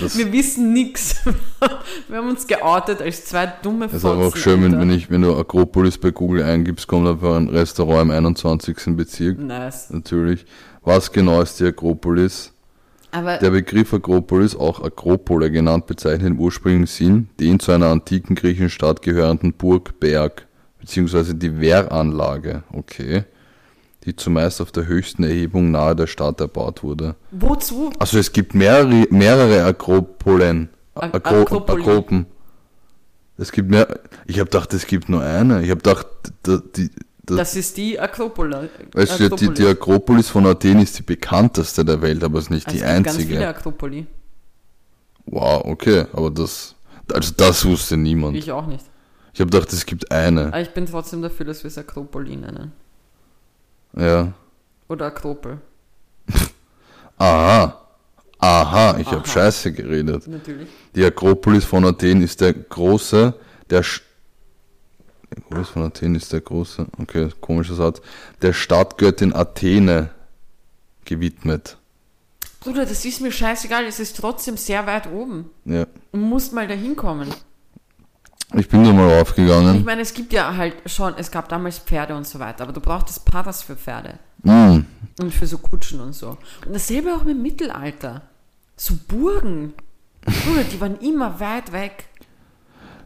Das Wir wissen nichts. Wir haben uns geoutet als zwei dumme ist aber auch schön, wenn, wenn, ich, wenn du Akropolis bei Google eingibst, kommt einfach ein Restaurant im 21. Bezirk. Nice. Natürlich. Was genau ist die Akropolis? Aber Der Begriff Akropolis, auch Akropole genannt, bezeichnet im ursprünglichen Sinn den zu einer antiken griechischen Stadt gehörenden Burg, Berg, beziehungsweise die Wehranlage, okay, die zumeist auf der höchsten Erhebung nahe der Stadt erbaut wurde. wozu? Also es gibt mehrere, mehrere Akropolen, Ak- Akro Akropoli. Akropen. Es gibt mehr, ich habe gedacht, es gibt nur eine. Ich habe gedacht, die, das, Das ist die Akropole. weißt du, die, die Akropolis von Athen ist die bekannteste der Welt, aber es ist nicht Also die es gibt ganz einzige. viele Akropoli. Wow, okay, aber das, also das wusste niemand. Ich, Ich auch nicht. habe gedacht, es gibt eine. Aber ich bin trotzdem dafür, dass wir es Akropoli nennen. Ja. Oder Akropel. Aha. Aha, ich habe Scheiße geredet. Natürlich. Die Akropolis von Athen ist der große, der Sch Akropolis von Athen ist der große, okay, komischer Satz, der Stadtgöttin Athene gewidmet. Bruder, das ist mir scheißegal. Es ist trotzdem sehr weit oben. Ja. Du musst mal da hinkommen. Ich bin da mal Ich aufgegangen. meine, es gibt ja halt schon, es gab damals Pferde und so weiter, aber du brauchtest Paras für Pferde. Mm. Und für so Kutschen und so. Und dasselbe auch im Mittelalter. So Burgen. Bruder, die waren immer weit weg.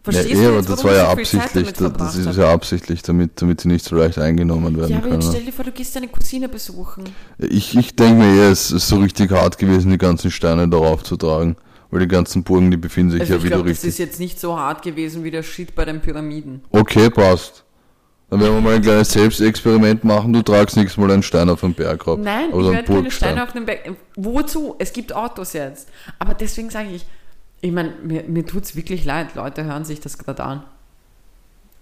Ja, Verstehst eh, du aber jetzt, das warum war ja ich absichtlich, damit das, das ist ja absichtlich, damit, damit sie nicht so leicht eingenommen werden Ja, aber jetzt können. stell dir vor, du gehst deine Cousine besuchen. Ich, ich denke mir eher, es ist so richtig hart gewesen, die ganzen Steine darauf zu tragen. Weil die ganzen Burgen, die befinden sich Also ja ich wieder glaube, das richtig. ist jetzt nicht so hart gewesen wie der Shit bei den Pyramiden. Okay, passt. Dann werden wir mal ein kleines Selbstexperiment machen. Du tragst nächstes Mal einen Stein auf den Berg rauf. Nein, Oder ich werde keine. Steine auf den Berg. Wozu? Es gibt Autos jetzt. Aber deswegen sage ich, ich meine, mir, mir tut es wirklich leid. Leute hören sich das gerade an.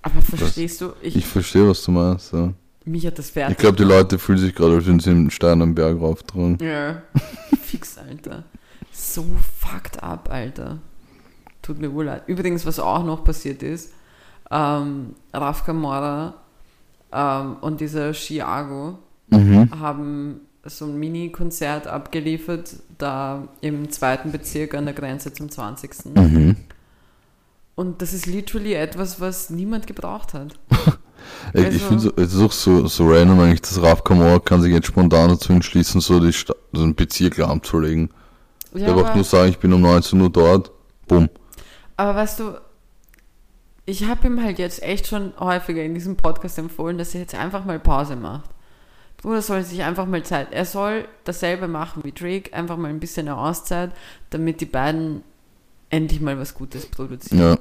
Aber verstehst du, ich, Ich verstehe, was du meinst. Ja. mich hat das fertig. Ich glaube, die Leute fühlen sich gerade, als würden sie einen Stein am Berg rauftragen. Ja, fix, Alter. So fucked up, Alter. Tut mir wohl leid. Übrigens, was auch noch passiert ist, ähm, Raf Kamora ähm, und dieser Chiago Mhm. haben so ein Mini-Konzert abgeliefert, da im zweiten Bezirk an der Grenze zum 20. Mhm. Und das ist literally etwas, was niemand gebraucht hat. Ey, Also- ich finde so, es ist auch so, so random eigentlich, dass Raf Kamora kann sich jetzt spontan dazu entschließen, so, die Sta so einen Bezirk lahmzulegen. Ja, Der einfach nur sagen, ich bin um 19 Uhr dort. Bumm. Aber weißt du, ich habe ihm halt jetzt echt schon häufiger in diesem Podcast empfohlen, dass er jetzt einfach mal Pause macht. Bruder soll sich einfach mal Zeit. Er soll dasselbe machen wie Drake, einfach mal ein bisschen eine Auszeit, damit die beiden endlich mal was Gutes produzieren. Ja.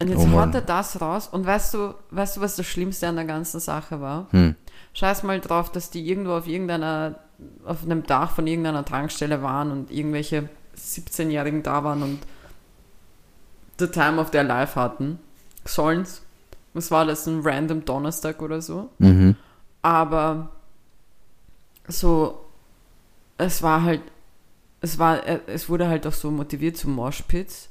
Und jetzt Oh haut er das raus. Und weißt du, weißt du, was das Schlimmste an der ganzen Sache war? Hm. Scheiß mal drauf, dass die irgendwo auf irgendeiner, auf einem Dach von irgendeiner Tankstelle waren und irgendwelche 17-Jährigen da waren und the time of their life hatten. Sollen's. Was war das? Ein random Donnerstag oder so. Mhm. Aber so, es war halt, es war, es wurde halt auch so motiviert zum Moshpits.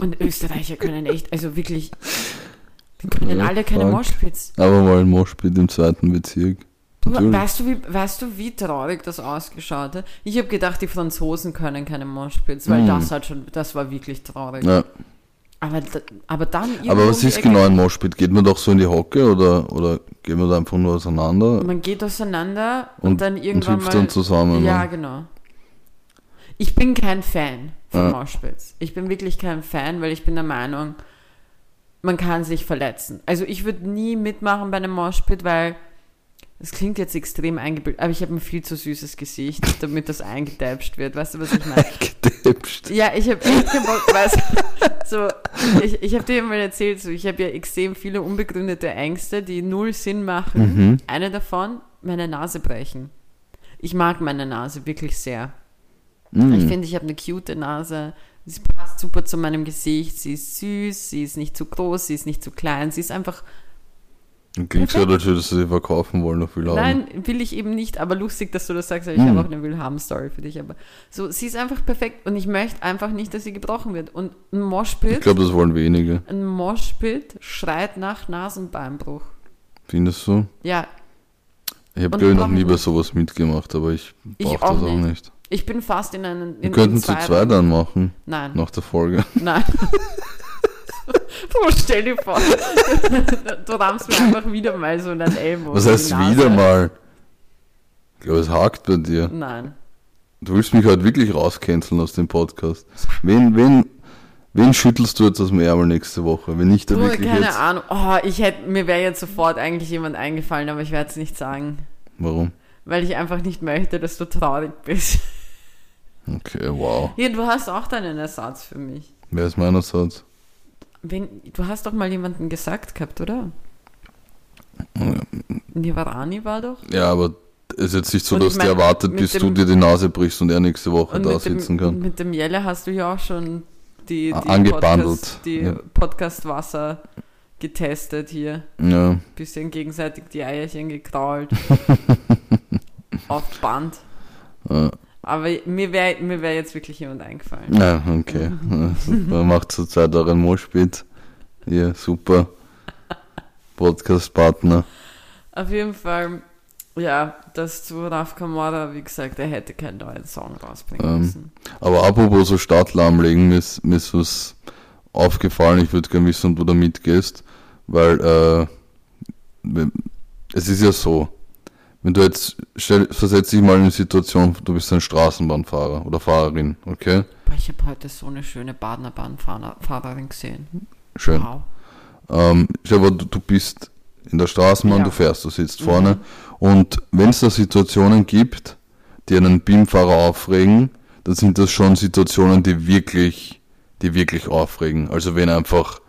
Und Österreicher können echt, also wirklich, die können alle keine fuck. Moshpits. Aber mal ein Moshpit im zweiten Bezirk. Natürlich. Weißt du, wie, weißt du, wie traurig das ausgeschaut hat? Ich habe gedacht, die Franzosen können keine Moshpits, weil Mm. das hat schon, das war wirklich traurig. Ja. Aber, aber dann Aber was ist genau ein Moshpit? Geht man doch so in die Hocke oder, oder geht man da einfach nur auseinander Man geht auseinander und, und, dann und irgendwann hüpft mal. dann zusammen? Ja, ne? genau. Ich bin kein Fan von Ja. Moshpits. Ich bin wirklich kein Fan, weil ich bin der Meinung, man kann sich verletzen. Also ich würde nie mitmachen bei einem Moshpit, weil das klingt jetzt extrem eingebildet, aber ich habe ein viel zu süßes Gesicht, damit das eingedäpscht wird. Weißt du, was ich meine? Gedäpscht. Ja, ich habe echt keinen Bock, weißt du, so, ich, ich habe dir mal erzählt, so, ich habe ja extrem viele unbegründete Ängste, die null Sinn machen. Mhm. Eine davon, meine Nase brechen. Ich mag meine Nase wirklich sehr. Mhm. Ich finde, ich habe eine cute Nase. Sie passt super zu meinem Gesicht. Sie ist süß, sie ist nicht zu groß, sie ist nicht zu klein. Sie ist einfach. Klingt so, würdest du sie verkaufen wollen, noch viel haben. Nein, will ich eben nicht, aber lustig, dass du das sagst. Ich Mhm. habe auch eine Willhaben-Story für dich. Aber so, sie ist einfach perfekt und ich möchte einfach nicht, dass sie gebrochen wird. Und ein Ich Moshpit, glaube, das wollen wenige. ein Moshpit schreit nach Nasenbeinbruch. Findest du? Ja, Ich habe, glaube ich, noch nie bei sowas mitgemacht, aber ich Ich brauche auch das auch nicht. nicht. Ich bin fast in einen. Wir In, könnten in zu zweit dann machen, Nein. nach der Folge. Nein. Bro, stell dir vor, du rammst mir einfach wieder mal so in deinen Ellbogen. Was heißt wieder mal? Ich glaube, es hakt bei dir. Nein. Du willst mich heute wirklich rauscanceln aus dem Podcast. Wen, wen, wen schüttelst du jetzt aus dem Ärmel nächste Woche? Wenn nicht Du, wirklich keine jetzt. Ahnung. Oh, ich hätte, mir wäre jetzt sofort eigentlich jemand eingefallen, aber ich werde es nicht sagen. Warum? Weil ich einfach nicht möchte, dass du traurig bist. Okay, wow. Ja, du hast auch deinen Ersatz für mich. Wer ist meiner Satz? Wen, du hast doch mal jemanden gesagt gehabt, oder? Nivarani war doch? Ja, aber es ist jetzt nicht so, Und dass ich mein, der erwartet, mit bis dem- du dir die Nase brichst und er nächste Woche da mit dem, sitzen kann. mit dem Jelle hast du ja auch schon die, die angebandelt, Podcast, die ja. Podcast-Wasser getestet hier. Ja, Bisschen gegenseitig die Eierchen gekrault. Auf Band. ja. Aber mir wäre mir wär jetzt wirklich jemand eingefallen. ja okay. Ja, super. Macht zurzeit auch einen Moschpit. Ja, super. Podcast-Partner. Auf jeden Fall, ja, das zu Raf Kamara, wie gesagt, er hätte keinen neuen Song rausbringen Ähm, müssen. Aber apropos so Start lahmlegen, mir ist, mir ist was aufgefallen. Ich würde gerne wissen, ob du da mitgehst, weil äh, es ist ja so, wenn du jetzt, stell, versetz dich mal in eine Situation, du bist ein Straßenbahnfahrer oder Fahrerin, okay? Ich habe heute so eine schöne Badener Bahnfahrerin gesehen. Schön. Wow. Ähm, stell dir du, du bist in der Straßenbahn, Ja. du fährst, du sitzt vorne und wenn es da Situationen gibt, die einen Beamfahrer aufregen, dann sind das schon Situationen, die wirklich, die wirklich aufregen. Also wenn einfach,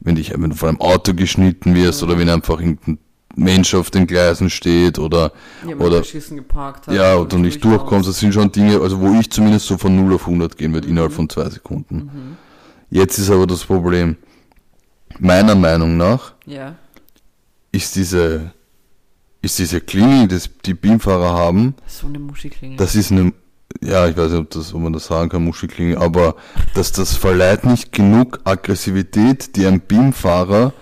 wenn dich, wenn du vor einem Auto geschnitten wirst oder wenn einfach irgendein Mensch auf den Gleisen steht oder Jemand Oder- beschissen geparkt hat. ja, und oder nicht durchkommst. das sind schon Dinge, also wo ich zumindest so von 0 auf 100 gehen würde, innerhalb von zwei Sekunden. Jetzt ist aber das Problem, meiner Meinung nach, Ja. ist diese, ist diese Klingel, die die Beamfahrer haben, So eine Muschiklingel. das ist eine, ja, ich weiß nicht, ob, das, ob man das sagen kann, Muschelklingel, aber dass das verleiht nicht genug Aggressivität, die ein Beamfahrer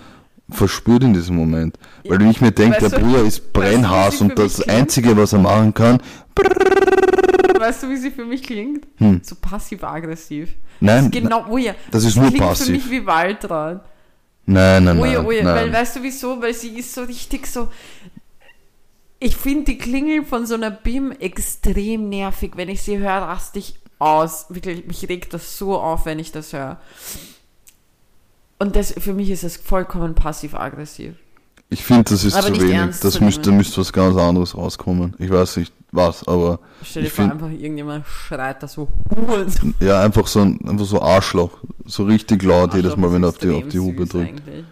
verspürt in diesem Moment. Weil ich mir denke, der Bruder ist Brennhaas weißt du, wie und das? Einzige, was er machen kann, Weißt du, wie sie für mich klingt? Hm. So passiv-aggressiv. nein, Genau, oh ja. das ist nur klingt für mich wie Waldrad. nein, nein, Oh ja, nein, oh ja. nein. Weil, weißt du wieso? Weil sie ist so richtig so. Ich finde die Klingel von so einer BIM extrem nervig. Wenn ich sie höre, raste ich aus. Wirklich, mich regt das so auf, wenn ich das höre. Und das, für mich ist es vollkommen passiv-aggressiv. Ich finde, das ist Aber zu wenig. Das müsste, müsste was ganz anderes rauskommen. Ich weiß nicht was, aber Stell dir vor, einfach irgendjemand schreit da so Hurensohn. ja, einfach so ein, einfach so Arschloch. So richtig laut jedes Mal, wenn er auf die, auf die Hupe drückt. eigentlich.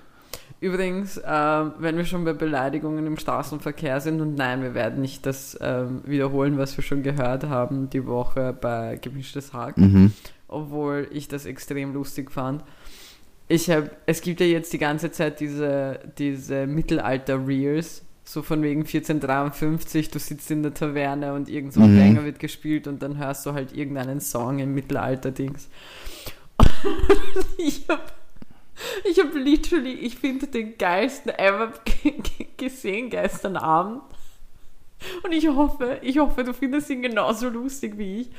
Übrigens, ähm, wenn wir schon bei Beleidigungen im Straßenverkehr sind, und nein, wir werden nicht das ähm, wiederholen, was wir schon gehört haben die Woche bei Gemischtes Hack, Mhm. obwohl ich das extrem lustig fand. Ich habe, es gibt ja jetzt die ganze Zeit diese, diese Mittelalter-Reels, so von wegen 1453, du sitzt in der Taverne und irgend so ein Mhm. Banger wird gespielt und dann hörst du halt irgendeinen Song im Mittelalter-Dings. ich habe ich hab literally, ich finde den geilsten ever gesehen gestern Abend. Und ich hoffe, ich hoffe, du findest ihn genauso lustig wie ich.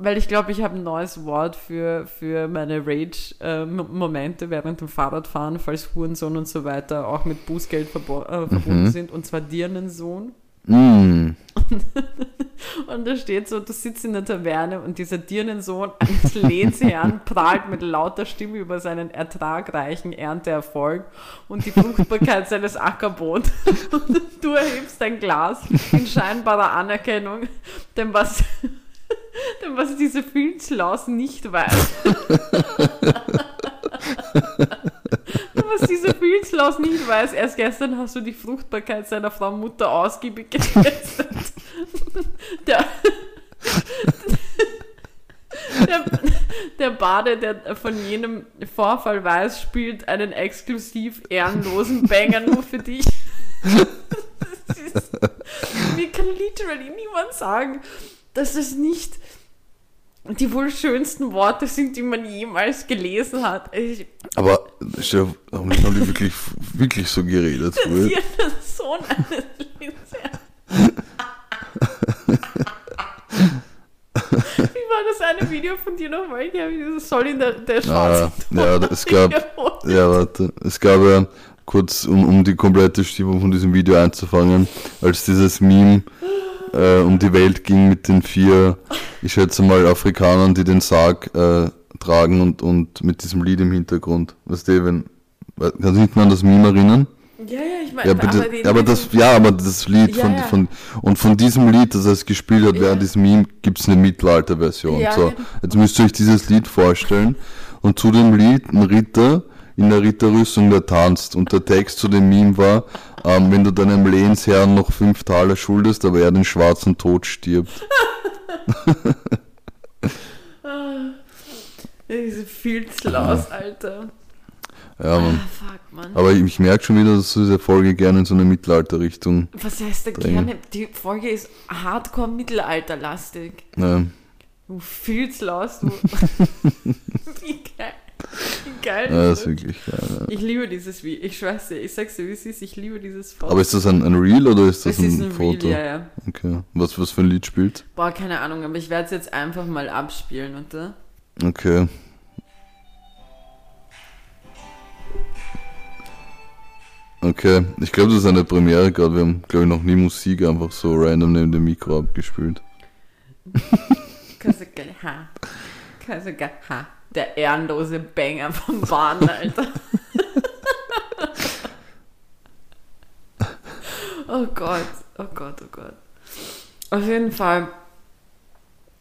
Weil ich glaube, ich habe ein neues Wort für, für meine Rage-Momente während dem Fahrradfahren, falls Hurensohn und so weiter auch mit Bußgeld äh, verbunden Mhm. sind, und zwar Dirnensohn. Mm. Und da steht so, du sitzt in der Taverne und dieser Dirnensohn eines Lehnsherrn prahlt mit lauter Stimme über seinen ertragreichen Ernteerfolg und die Fruchtbarkeit seines Ackerbots. Und du erhebst dein Glas in scheinbarer Anerkennung, denn was, was diese Filzlaus nicht weiß. Was diese Filzlaus nicht weiß, erst gestern hast du die Fruchtbarkeit seiner Frau Mutter ausgiebig getestet. Der, der, der Bade, der von jenem Vorfall weiß, spielt einen exklusiv ehrenlosen Banger nur für dich. Ist, mir kann literally niemand sagen, dass es nicht die wohl schönsten Worte sind, die man jemals gelesen hat. Ich, Aber vor, haben die, haben die wirklich, wirklich so geredet früher? hier der Sohn eines Linzer. ein Video von dir nochmal geben? Das soll in der, der Ah, schwarze ja, es gab, ja, warte, es gab ja kurz, um, um die komplette Stimmung von diesem Video einzufangen, als dieses Meme äh, um die Welt ging mit den vier, ich schätze mal, Afrikanern, die den Sarg äh, tragen und, und mit diesem Lied im Hintergrund. Weißt du, wenn, kannst du nicht mehr an das Meme erinnern? Ja, ja, ich meine, Ja, bitte, den- aber das, ja, aber das Lied Ja, von, ja. von, und von diesem Lied, das er es gespielt hat, während diesem Meme, gibt's eine Mittelalter-Version. So, jetzt müsst ihr euch dieses Lied vorstellen und zu dem Lied ein Ritter in der Ritterrüstung, der tanzt und der Text zu dem Meme war, ähm, wenn du deinem Lehnsherrn noch fünf Taler schuldest, aber er den schwarzen Tod stirbt. Das ist viel zu laus, Alter. Ja, Mann. Ah, fuck, Mann. Aber ich, ich merke schon wieder, dass du diese Folge gerne in so eine Mittelalter-Richtung, Was heißt da Drängen. gerne? Die Folge ist hardcore mittelalterlastig. äh, Du viel zu laus, du. Wie geil. Geil ja, das ist das? wirklich geil. Ja. Ich liebe dieses Video. Ich schwör's dir, ich sag's dir, wie es ist. Ich liebe dieses Foto. Aber ist das ein, ein Reel oder ist das es ist ein, ein Foto? Reel, ja, ja. Okay. Was, was für ein Lied spielt? Boah, keine Ahnung, aber ich werde es jetzt einfach mal abspielen, oder? Okay. Okay, ich glaube, das ist eine Premiere gerade. Wir haben, glaube ich, noch nie Musik einfach so random neben dem Mikro abgespielt. Kasaka, ha. Der ehrenlose Banger vom Bahn, Alter. oh Gott, oh Gott, oh Gott. Auf jeden Fall,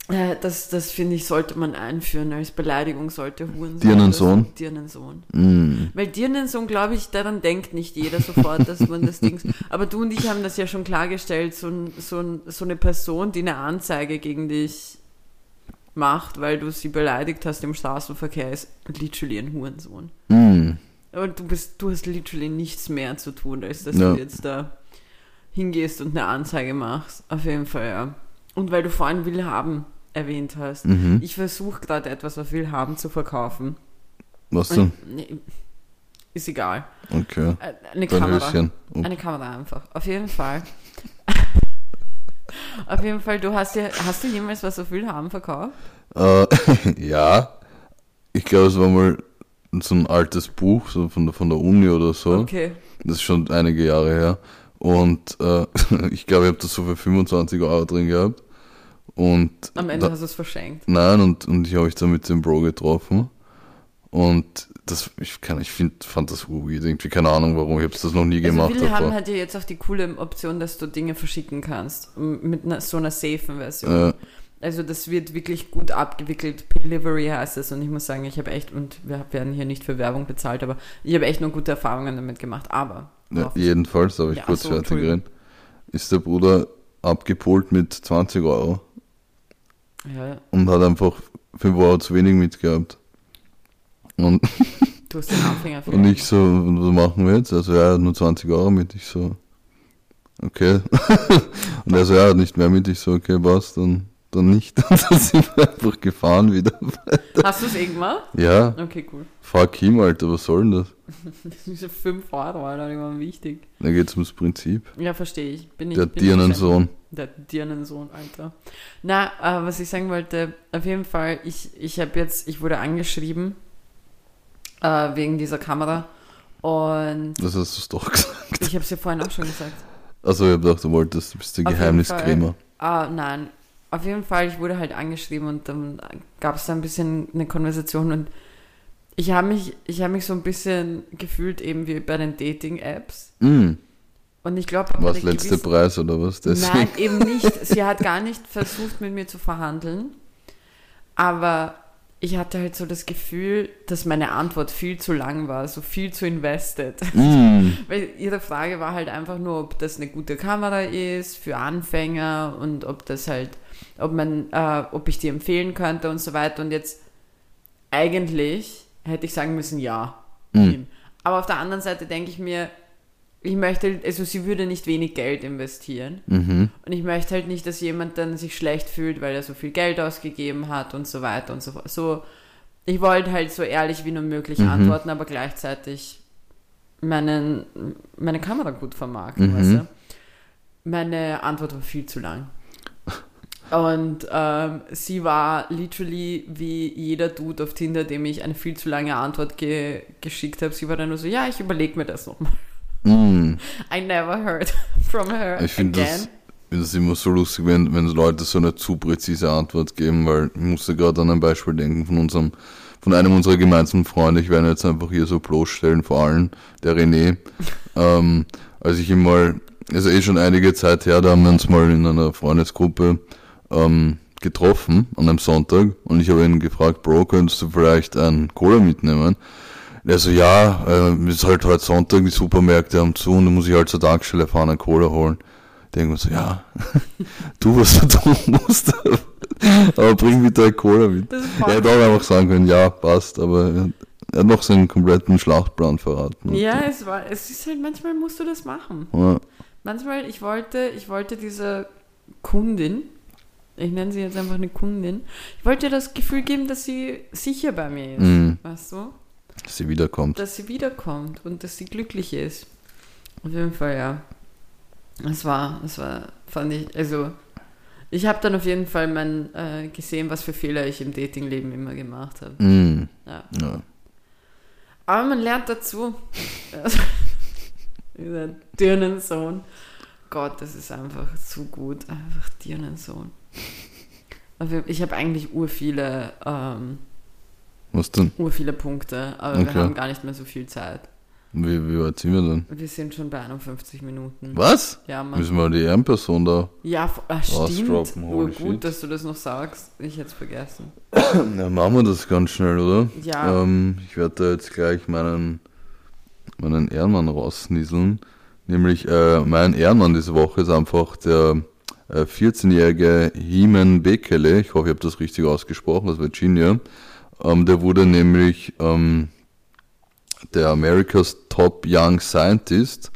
äh, das, das finde ich, sollte man einführen als Beleidigung, sollte Hurensohn. Dirnensohn? Dirnensohn. Mm. Weil Dirnensohn, glaube ich, daran denkt nicht jeder sofort, dass man das Ding. Aber du und ich haben das ja schon klargestellt, so, ein, so, ein, so eine Person, die eine Anzeige gegen dich macht, weil du sie beleidigt hast im Straßenverkehr, ist literally ein Hurensohn. Mm. Aber du bist, du hast literally nichts mehr zu tun, als dass Ja. du jetzt da hingehst und eine Anzeige machst. Auf jeden Fall, ja. Und weil du vorhin Willhaben erwähnt hast. Mhm. Ich versuche gerade etwas auf Willhaben zu verkaufen. Was denn? Nee, Ist egal. Okay. Äh, Eine Kamera. Oh. Eine Kamera einfach. Auf jeden Fall. Auf jeden Fall, du hast ja, hast du jemals was auf Willhaben verkauft? Äh, ja. Ich glaube, es war mal so ein altes Buch, so von der, von der Uni oder so. Okay. Das ist schon einige Jahre her. Und äh, ich glaube, ich habe das so für 25 Euro drin gehabt. Und Am Ende da, hast du es verschenkt. Nein, und, und ich habe mich dann mit dem Bro getroffen. Und das, ich kann, ich find, fand das weird, irgendwie, keine Ahnung warum, ich habe das noch nie gemacht also Willhaben davor. hat ja jetzt auch die coole Option, dass du Dinge verschicken kannst. Mit einer, so einer safen Version. Äh, Also das wird wirklich gut abgewickelt. Delivery heißt es. Und ich muss sagen, ich habe echt, und wir werden hier nicht für Werbung bezahlt, aber ich habe echt nur gute Erfahrungen damit gemacht. Aber ja, jedenfalls, darf ich Ja, kurz so, fertig reden, ist der Bruder abgepolt mit 20 Euro ja, und hat einfach 5 Euro zu wenig mitgehabt. Und, du hast den Anfänger und ich so, was machen wir jetzt? Also er hat nur 20 Euro mit, ich so, okay. und er so, hat nicht mehr mit, ich so, okay, was, dann, dann nicht. Und dann sind wir einfach gefahren wieder. Hast du es eh gemacht? Ja, Okay, cool. fuck him, Alter, was soll denn das? Diese 5 Euro, Alter, die waren wichtig. Da geht's ums Prinzip. Ja, verstehe ich. Bin ich Der bin Dirnensohn. Der Dirnensohn, Alter. Na, äh, was ich sagen wollte, auf jeden Fall, ich, ich habe jetzt, ich wurde angeschrieben äh, wegen dieser Kamera und Das hast du doch gesagt. ich habe es ja vorhin auch schon gesagt. Also ich hab gedacht, du wolltest, du bist der Geheimniskrämer. Ah, nein. Auf jeden Fall, ich wurde halt angeschrieben und dann gab es da ein bisschen eine Konversation und ich habe mich, ich habe mich so ein bisschen gefühlt eben wie bei den Dating-Apps. Mm, Und ich glaube, was, letzte Preis oder was? Deswegen. Nein, eben nicht. Sie hat gar nicht versucht, mit mir zu verhandeln. Aber ich hatte halt so das Gefühl, dass meine Antwort viel zu lang war, so viel zu invested. Mm, Weil ihre Frage war halt einfach nur, ob das eine gute Kamera ist für Anfänger und ob das halt, ob man, äh, ob ich die empfehlen könnte und so weiter. Und jetzt eigentlich hätte ich sagen müssen, ja. mm, Aber auf der anderen Seite denke ich mir, ich möchte, also sie würde nicht wenig Geld investieren. mhm, Und ich möchte halt nicht, dass jemand dann sich schlecht fühlt, weil er so viel Geld ausgegeben hat und so weiter und so fort. So, ich wollte halt so ehrlich wie nur möglich Mhm. antworten, aber gleichzeitig meinen, meine Kamera gut vermarkten, Mhm. weißt du? Meine Antwort war viel zu lang. Und ähm, sie war literally wie jeder Dude auf Tinder, dem ich eine viel zu lange Antwort ge geschickt habe. Sie war dann nur so, ja, ich überlege mir das nochmal. Mm. I never heard from her Ich finde again. das, das immer so lustig, wenn, wenn Leute so eine zu präzise Antwort geben, weil ich musste gerade an ein Beispiel denken von unserem, von einem unserer gemeinsamen Freunde. Ich werde ihn jetzt einfach hier so bloßstellen, vor allem der René. ähm, als ich ihm mal, also eh schon einige Zeit her, da haben wir uns mal in einer Freundesgruppe ähm, getroffen an einem Sonntag und ich habe ihn gefragt, Bro, könntest du vielleicht einen Cola mitnehmen? Er so, ja, äh, ist halt heute Sonntag, die Supermärkte haben zu und dann muss ich halt zur Tankstelle fahren, einen Cola holen. Denken wir so, ja, du, was du tun musst, aber bring bitte einen Cola mit. Er hätte auch einfach sagen können, ja, passt, aber er- hat noch seinen kompletten Schlachtplan verraten. Ja, es war, es ist halt, manchmal musst du das machen. Ja. Manchmal, ich wollte, ich wollte dieser Kundin, ich nenne sie jetzt einfach eine Kundin, ich wollte ihr das Gefühl geben, dass sie sicher bei mir ist. Mhm. Weißt du? Dass sie wiederkommt. Dass sie wiederkommt und dass sie glücklich ist. Auf jeden Fall, ja. Es war, es war, fand ich, also, ich habe dann auf jeden Fall mein, äh, gesehen, was für Fehler ich im Datingleben immer gemacht habe. Mhm. Ja. Ja. Aber man lernt dazu. Dieser Dirnensohn. Gott, das ist einfach zu gut. Einfach Dirnensohn. Ich habe eigentlich ur viele, ähm, Was denn? ur viele Punkte, aber wir Okay. haben gar nicht mehr so viel Zeit. Wie, wie weit sind wir denn? Wir sind schon bei 51 Minuten. Was? Ja, Mann. Müssen wir die Ehrenperson da? Ja, ah, stimmt. Rausdroppen, holy Ur gut, shit. dass du das noch sagst. Ich hätte es vergessen. Ja, machen wir das ganz schnell, oder? Ja. Ähm, ich werde da jetzt gleich meinen, meinen Ehrenmann rausnieseln. Nämlich äh, mein Ehrenmann diese Woche ist einfach der äh, 14-jährige Heeman Bekele. Ich hoffe, ich habe das richtig ausgesprochen, aus Virginia. Ähm, der wurde nämlich ähm, der America's Top Young Scientist,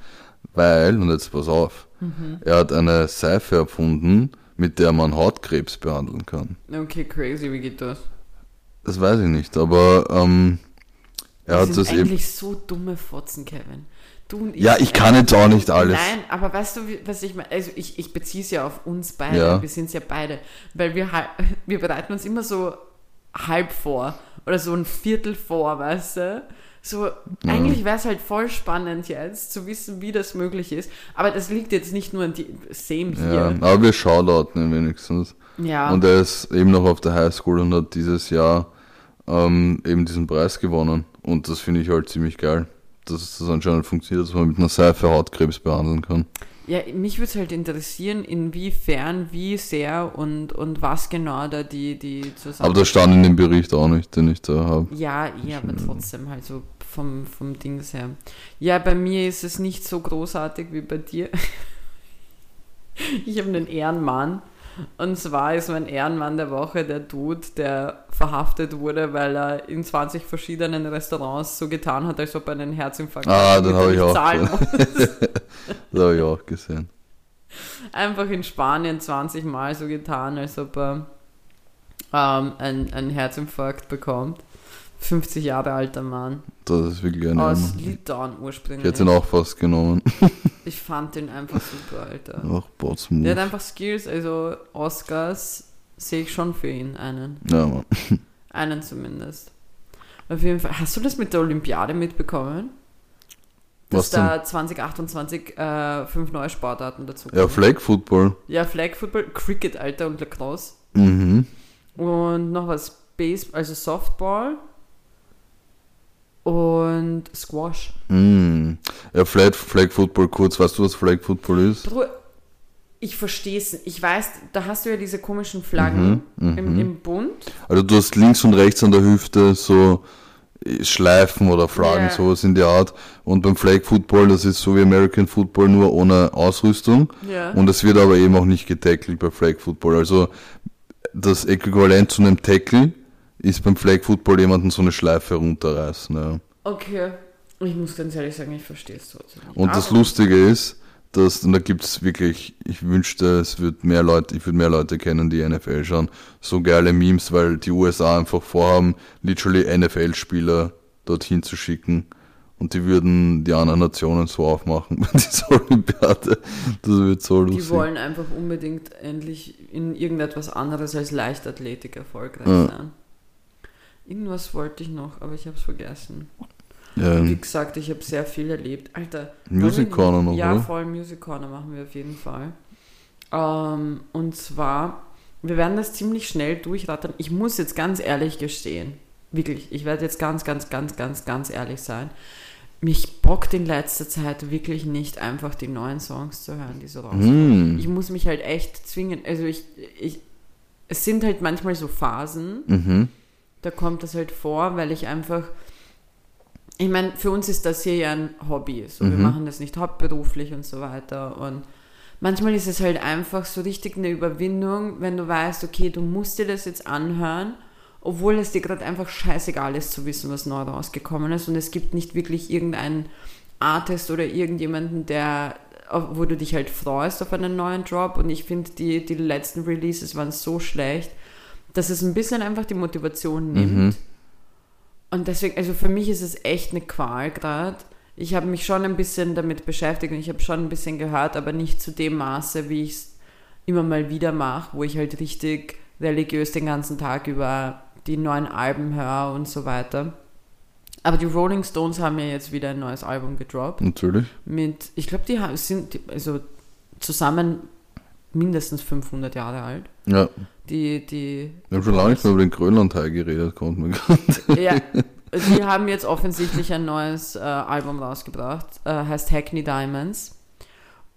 weil, und jetzt pass auf, Mhm. er hat eine Seife erfunden, mit der man Hautkrebs behandeln kann. Okay, crazy, wie geht das? Das weiß ich nicht, aber ähm, er Wir hat sind das eben. eigentlich so dumme Fotzen, Kevin. Du und ich. Ja, ich kann jetzt auch nicht alles. Nein, aber weißt du, was ich meine? Also ich, ich beziehe es ja auf uns beide. Ja. Wir sind es ja beide. Weil wir, wir bereiten uns immer so halb vor. Oder so ein Viertel vor, weißt du? So, eigentlich wäre es halt voll spannend jetzt zu wissen, wie das möglich ist. Aber das liegt jetzt nicht nur an die Same Ja, hier. aber wir shoutouten ihn wenigstens. Ja. Und er ist eben noch auf der Highschool und hat dieses Jahr ähm, eben diesen Preis gewonnen. Und das finde ich halt ziemlich geil, dass das anscheinend funktioniert, dass man mit einer Seife Hautkrebs behandeln kann. Ja, mich würde es halt interessieren, inwiefern, wie sehr und, und was genau da die, die zusammen. Aber das stand in dem Bericht auch nicht, den ich da habe. Ja, ja, aber trotzdem halt so vom, vom Dings her. Ja, bei mir ist es nicht so großartig wie bei dir. Ich habe einen Ehrenmann. Und zwar ist mein Ehrenmann der Woche der Dude, der verhaftet wurde, weil er in 20 verschiedenen Restaurants so getan hat, als ob er einen Herzinfarkt Ah, hat, den damit er hab ich auch zahlen muss. Das habe ich auch gesehen. Einfach in Spanien 20 Mal so getan, als ob er ähm, einen, einen Herzinfarkt bekommt. 50 Jahre alter Mann. Das ist wirklich ein Aus Ehrenmann. Litauen Ich ursprünglich. hätte ihn auch fast genommen. Ich fand den einfach super, Alter. Auch Botsmove. Der hat einfach Skills, also Oscars sehe ich schon für ihn einen. Ja, Mann. Einen zumindest. Auf jeden Fall. Hast du das mit der Olympiade mitbekommen? Dass Was denn? da 2028 äh, fünf neue Sportarten dazu Ja, Flag Football. Ja, Flag Football, Cricket, Alter, und Lacrosse. Mhm. Und noch was, Baseball, also Softball. Und Squash. Mhm. Ja, Flag, Flag Football kurz. Weißt du, was Flag Football ist? Ich verstehe es. Ich weiß, da hast du ja diese komischen Flaggen Mhm, im, mhm. im Bund. Also du hast links und rechts an der Hüfte so äh, Schleifen oder Flaggen, Ja. sowas in der Art. Und beim Flag Football, das ist so wie American Football, nur ohne Ausrüstung. Ja. Und es wird aber eben auch nicht getackelt bei Flag Football. Also das Äquivalent zu einem Tackle ist beim Flag Football jemanden so eine Schleife runterreißen. Ja. Okay. Ich muss ganz ehrlich sagen, ich verstehe es trotzdem. Und das Lustige ist, dass, und da gibt's wirklich, ich wünschte, es wird mehr Leute, ich würde mehr Leute kennen, die NFL schauen. So geile Memes, weil die USA einfach vorhaben, literally NFL-Spieler dorthin zu schicken und die würden die anderen Nationen so aufmachen bei dieser Olympiade. Das wird so lustig. Die wollen einfach unbedingt endlich in irgendetwas anderes als Leichtathletik erfolgreich Ja. sein. Irgendwas wollte ich noch, aber ich habe es vergessen. Wie Ähm, gesagt, ich habe sehr viel erlebt. Alter. Music wir- Corner noch, Ja, oder? voll Music Corner machen wir auf jeden Fall. Ähm, und zwar, wir werden das ziemlich schnell durchrattern. Ich muss jetzt ganz ehrlich gestehen, wirklich, ich werde jetzt ganz, ganz, ganz, ganz, ganz ehrlich sein. Mich bockt in letzter Zeit wirklich nicht einfach die neuen Songs zu hören, die so rauskommen. hm. Ich muss mich halt echt zwingen. Also ich, ich, es sind halt manchmal so Phasen, Mhm. Da kommt das halt vor, weil ich einfach, ich meine, für uns ist das hier ja ein Hobby, so wir Mhm. machen das nicht hauptberuflich und so weiter. Und manchmal ist es halt einfach so richtig eine Überwindung, wenn du weißt, okay, du musst dir das jetzt anhören, obwohl es dir gerade einfach scheißegal ist zu wissen, was neu rausgekommen ist. Und es gibt nicht wirklich irgendeinen Artist oder irgendjemanden, der wo du dich halt freust auf einen neuen Drop und ich finde, die, die letzten Releases waren so schlecht, dass es ein bisschen einfach die Motivation nimmt. Mhm. Und deswegen, also für mich ist es echt eine Qual gerade. Ich habe mich schon ein bisschen damit beschäftigt und ich habe schon ein bisschen gehört, aber nicht zu dem Maße, wie ich es immer mal wieder mache, wo ich halt richtig religiös den ganzen Tag über die neuen Alben höre und so weiter. Aber die Rolling Stones haben ja jetzt wieder ein neues Album gedroppt Natürlich. mit, ich glaube, die haben- sind also zusammen mindestens 500 Jahre alt. Ja. Die, die, Wir haben schon lange nicht mehr über den Grönlandteil geredet, konnten wir gerade. ja, die haben jetzt offensichtlich ein neues äh, Album rausgebracht, äh, heißt Hackney Diamonds.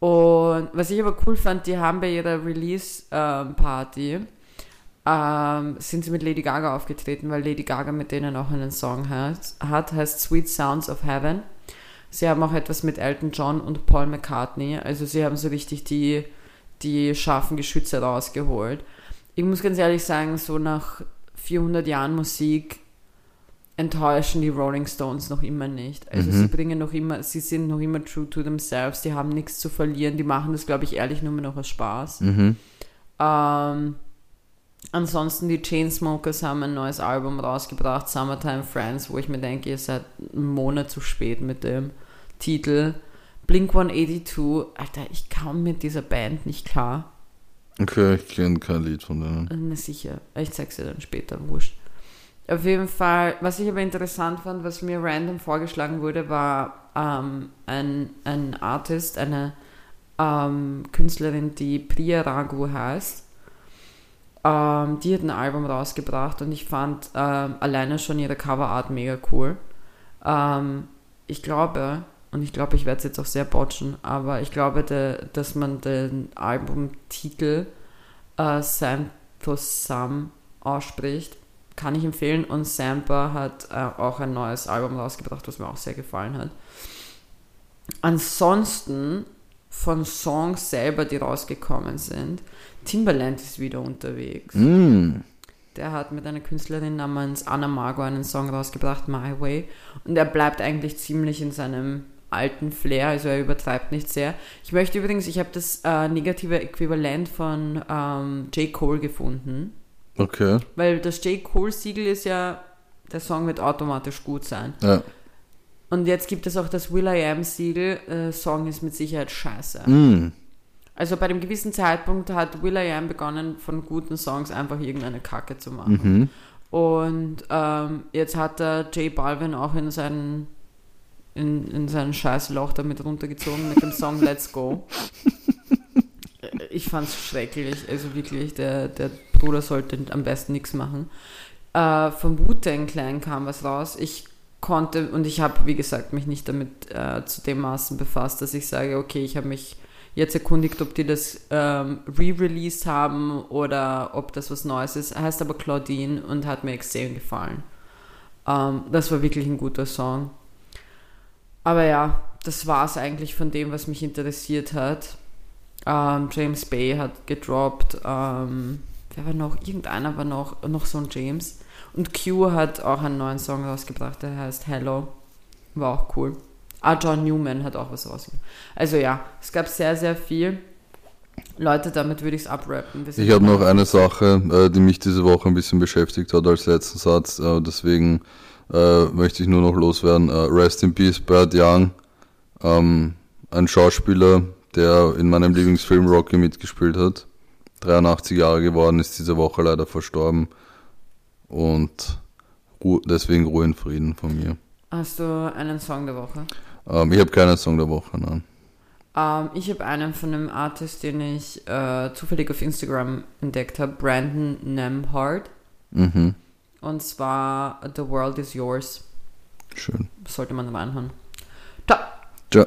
Und was ich aber cool fand, die haben bei ihrer Release-Party ähm, sind sie mit Lady Gaga aufgetreten, weil Lady Gaga mit denen auch einen Song hat, hat heißt Sweet Sounds of Heaven. Sie haben auch etwas mit Elton John und Paul McCartney, also sie haben so richtig die, die scharfen Geschütze rausgeholt. Ich muss ganz ehrlich sagen, so nach 400 Jahren Musik enttäuschen die Rolling Stones noch immer nicht. Also Mhm. sie bringen noch immer, sie sind noch immer true to themselves, die haben nichts zu verlieren, die machen das, glaube ich, ehrlich nur mehr noch aus Spaß. Mhm. Ähm, ansonsten die Chainsmokers haben ein neues Album rausgebracht, Summertime Friends, wo ich mir denke, ihr seid einen Monat zu spät mit dem Titel. Blink 182, Alter, ich kam mit dieser Band nicht klar. Okay, ich kenne kein Lied von denen. Na sicher, ich zeig's dir dann später, wurscht. Auf jeden Fall, was ich aber interessant fand, was mir random vorgeschlagen wurde, war ähm, ein, ein Artist, eine ähm, Künstlerin, die Priya Raghu heißt. Ähm, die hat ein Album rausgebracht und ich fand ähm, alleine schon ihre Coverart mega cool. Ähm, ich glaube, und ich glaube, ich werde es jetzt auch sehr botchen, aber ich glaube, de, dass man den Albumtitel äh, Santos Sam ausspricht. Kann ich empfehlen. Und Sampa hat äh, auch ein neues Album rausgebracht, was mir auch sehr gefallen hat. Ansonsten von Songs selber, die rausgekommen sind, Timbaland ist wieder unterwegs. Mm. Der hat mit einer Künstlerin namens Anna Margot einen Song rausgebracht, My Way. Und er bleibt eigentlich ziemlich in seinem alten Flair, also er übertreibt nicht sehr. Ich möchte übrigens, ich habe das äh, negative Äquivalent von ähm, J. Cole gefunden. Okay. Weil das J. Cole-Siegel ist ja, der Song wird automatisch gut sein. Ja. Und jetzt gibt es auch das Will I Am-Siegel, äh, Song ist mit Sicherheit scheiße. Mm. Also bei einem gewissen Zeitpunkt hat Will I Am begonnen, von guten Songs einfach irgendeine Kacke zu machen. Mhm. Und ähm, jetzt hat der J Balvin auch in seinen in, in sein Scheißloch damit runtergezogen mit dem Song Let's Go. Ich fand's schrecklich, also wirklich, der, der Bruder sollte am besten nichts machen. Äh, vom Wu-Tang Clan kam was raus. Ich konnte, und ich habe, wie gesagt, mich nicht damit äh, zu dem Maßen befasst, dass ich sage, okay, ich habe mich jetzt erkundigt, ob die das ähm, re-released haben oder ob das was Neues ist. Heißt aber Claudine und hat mir extrem gefallen. Ähm, das war wirklich ein guter Song. Aber ja, das war es eigentlich von dem, was mich interessiert hat. Ähm, James Bay hat gedroppt. Ähm, wer war noch? Irgendeiner war noch, noch so ein James. Und Q hat auch einen neuen Song rausgebracht, der heißt Hello. War auch cool. Ah, John Newman hat auch was rausgebracht. Also ja, es gab sehr, sehr viel. Leute, damit würde ich es abrappen. Ich habe noch eine Sache, äh, die mich diese Woche ein bisschen beschäftigt hat als letzten Satz. Äh, deswegen äh, möchte ich nur noch loswerden. Äh, Rest in Peace, Bert Young, ähm, ein Schauspieler, der in meinem Lieblingsfilm Rocky mitgespielt hat. 83 Jahre geworden, ist diese Woche leider verstorben. Und Ru deswegen Ruhe in Frieden von mir. Hast du einen Song der Woche? Ähm, ich habe keinen Song der Woche, nein. Ähm, ich habe einen von einem Artist, den ich äh, zufällig auf Instagram entdeckt habe, Brandon Nemhard. Mhm. Und zwar The World is Yours. Schön. Sollte man mal anhören. Ciao. Ciao.